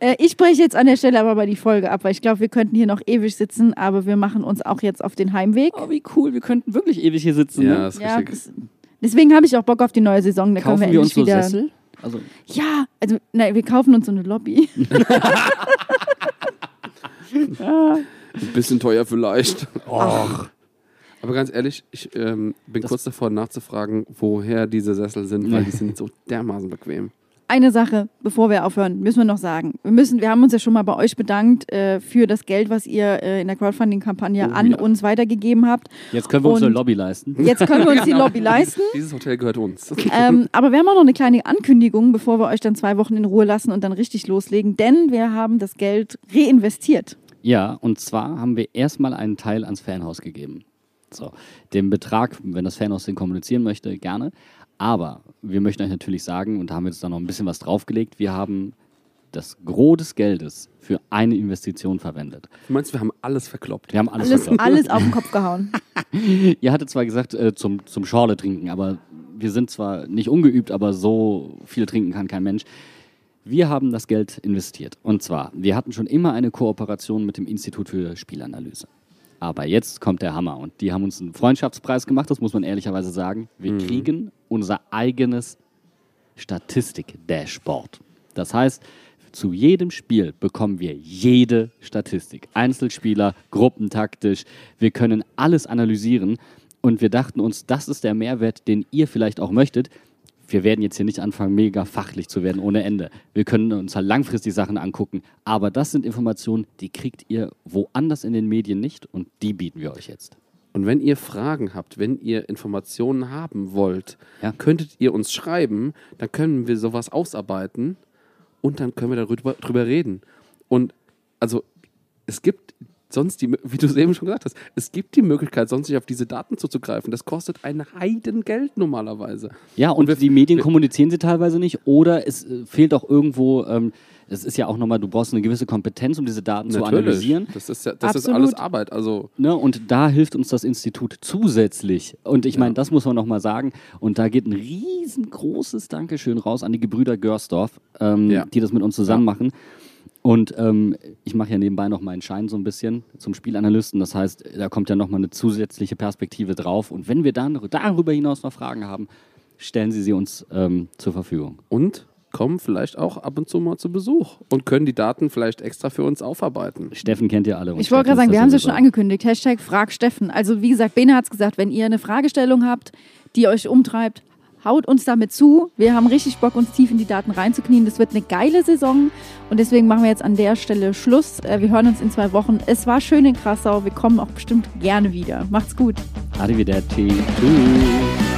Äh, ich spreche jetzt an der Stelle aber mal die Folge ab, weil ich glaube, wir könnten hier noch ewig sitzen, aber wir machen uns auch jetzt auf den Heimweg. oh, wie cool. Wir könnten wirklich ewig hier sitzen. Ja, ne? ist Ja, richtig. das, deswegen habe ich auch Bock auf die neue Saison. Da Kaufen können wir, wir, uns endlich so wieder. Sessel? Also, Ja, also nein, wir kaufen uns so eine Lobby. Ein bisschen teuer vielleicht. Aber ganz ehrlich, ich ähm, bin Das- kurz davor nachzufragen, woher diese Sessel sind, weil die sind so dermaßen bequem. Eine Sache, bevor wir aufhören, müssen wir noch sagen. Wir müssen, wir haben uns ja schon mal bei euch bedankt äh, für das Geld, was ihr äh, in der Crowdfunding-Kampagne Oh, an ja. uns weitergegeben habt. jetzt können wir uns Und- eine Lobby leisten. Jetzt können wir uns die Genau. Lobby leisten. Dieses Hotel gehört uns. Ähm, aber wir haben auch noch eine kleine Ankündigung, bevor wir euch dann zwei Wochen in Ruhe lassen und dann richtig loslegen, denn wir haben das Geld reinvestiert. Ja, und zwar haben wir erstmal einen Teil ans Fanhaus gegeben. So, den Betrag, wenn das Fanhaus den kommunizieren möchte, gerne. Aber wir möchten euch natürlich sagen, und da haben wir jetzt da noch ein bisschen was draufgelegt, wir haben das Gros des Geldes für eine Investition verwendet. Du meinst, wir haben alles verkloppt? Wir haben alles, Alles, verkloppt. alles auf den Kopf gehauen. Ihr hattet zwar gesagt, äh, zum, zum Schorle trinken, aber wir sind zwar nicht ungeübt, aber so viel trinken kann kein Mensch. Wir haben das Geld investiert. Und zwar, wir hatten schon immer eine Kooperation mit dem Institut für Spielanalyse. Aber jetzt kommt der Hammer und die haben uns einen Freundschaftspreis gemacht, das muss man ehrlicherweise sagen. Wir kriegen unser eigenes Statistik-Dashboard. Das heißt, zu jedem Spiel bekommen wir jede Statistik. Einzelspieler, gruppentaktisch. Wir können alles analysieren. Und wir dachten uns, das ist der Mehrwert, den ihr vielleicht auch möchtet. Wir werden jetzt hier nicht anfangen, mega fachlich zu werden ohne Ende. Wir können uns halt langfristig Sachen angucken. Aber das sind Informationen, die kriegt ihr woanders in den Medien nicht und die bieten wir euch jetzt. Und wenn ihr Fragen habt, wenn ihr Informationen haben wollt, Ja. könntet ihr uns schreiben, dann können wir sowas ausarbeiten und dann können wir darüber drüber reden. Und also es gibt sonst die, wie du es eben schon gesagt hast, es gibt die Möglichkeit, sonst nicht auf diese Daten zuzugreifen. Das kostet ein Heidengeld normalerweise. Ja, und, wir- die Medien kommunizieren sie teilweise nicht oder es äh, fehlt auch irgendwo, ähm, das ist ja auch nochmal, du brauchst eine gewisse Kompetenz, um diese Daten zu analysieren. Das ist ja, das ist alles Arbeit. Also Ne, und da hilft uns das Institut zusätzlich. Und ich meine, das muss man nochmal sagen. Und da geht ein riesengroßes Dankeschön raus an die Gebrüder Görsdorf, ähm, Ja. die das mit uns zusammen machen. Und ähm, ich mache ja nebenbei noch meinen Schein so ein bisschen zum Spielanalysten. Das heißt, da kommt ja nochmal eine zusätzliche Perspektive drauf. Und wenn wir dann darüber hinaus noch Fragen haben, stellen Sie sie uns ähm, zur Verfügung. und kommen vielleicht auch ab und zu mal zu Besuch und können die Daten vielleicht extra für uns aufarbeiten. Steffen kennt ihr alle. Ich wollte gerade sagen, wir haben sie schon angekündigt. Hashtag Frag Steffen. Also wie gesagt, Bene hat es gesagt, wenn ihr eine Fragestellung habt, die euch umtreibt, haut uns damit zu. Wir haben richtig Bock, uns tief in die Daten reinzuknien. Das wird eine geile Saison und deswegen machen wir jetzt an der Stelle Schluss. Äh, Wir hören uns in zwei Wochen. Es war schön in Krassau. Wir kommen auch bestimmt gerne wieder. Macht's gut. Arrivederci. Tschüss.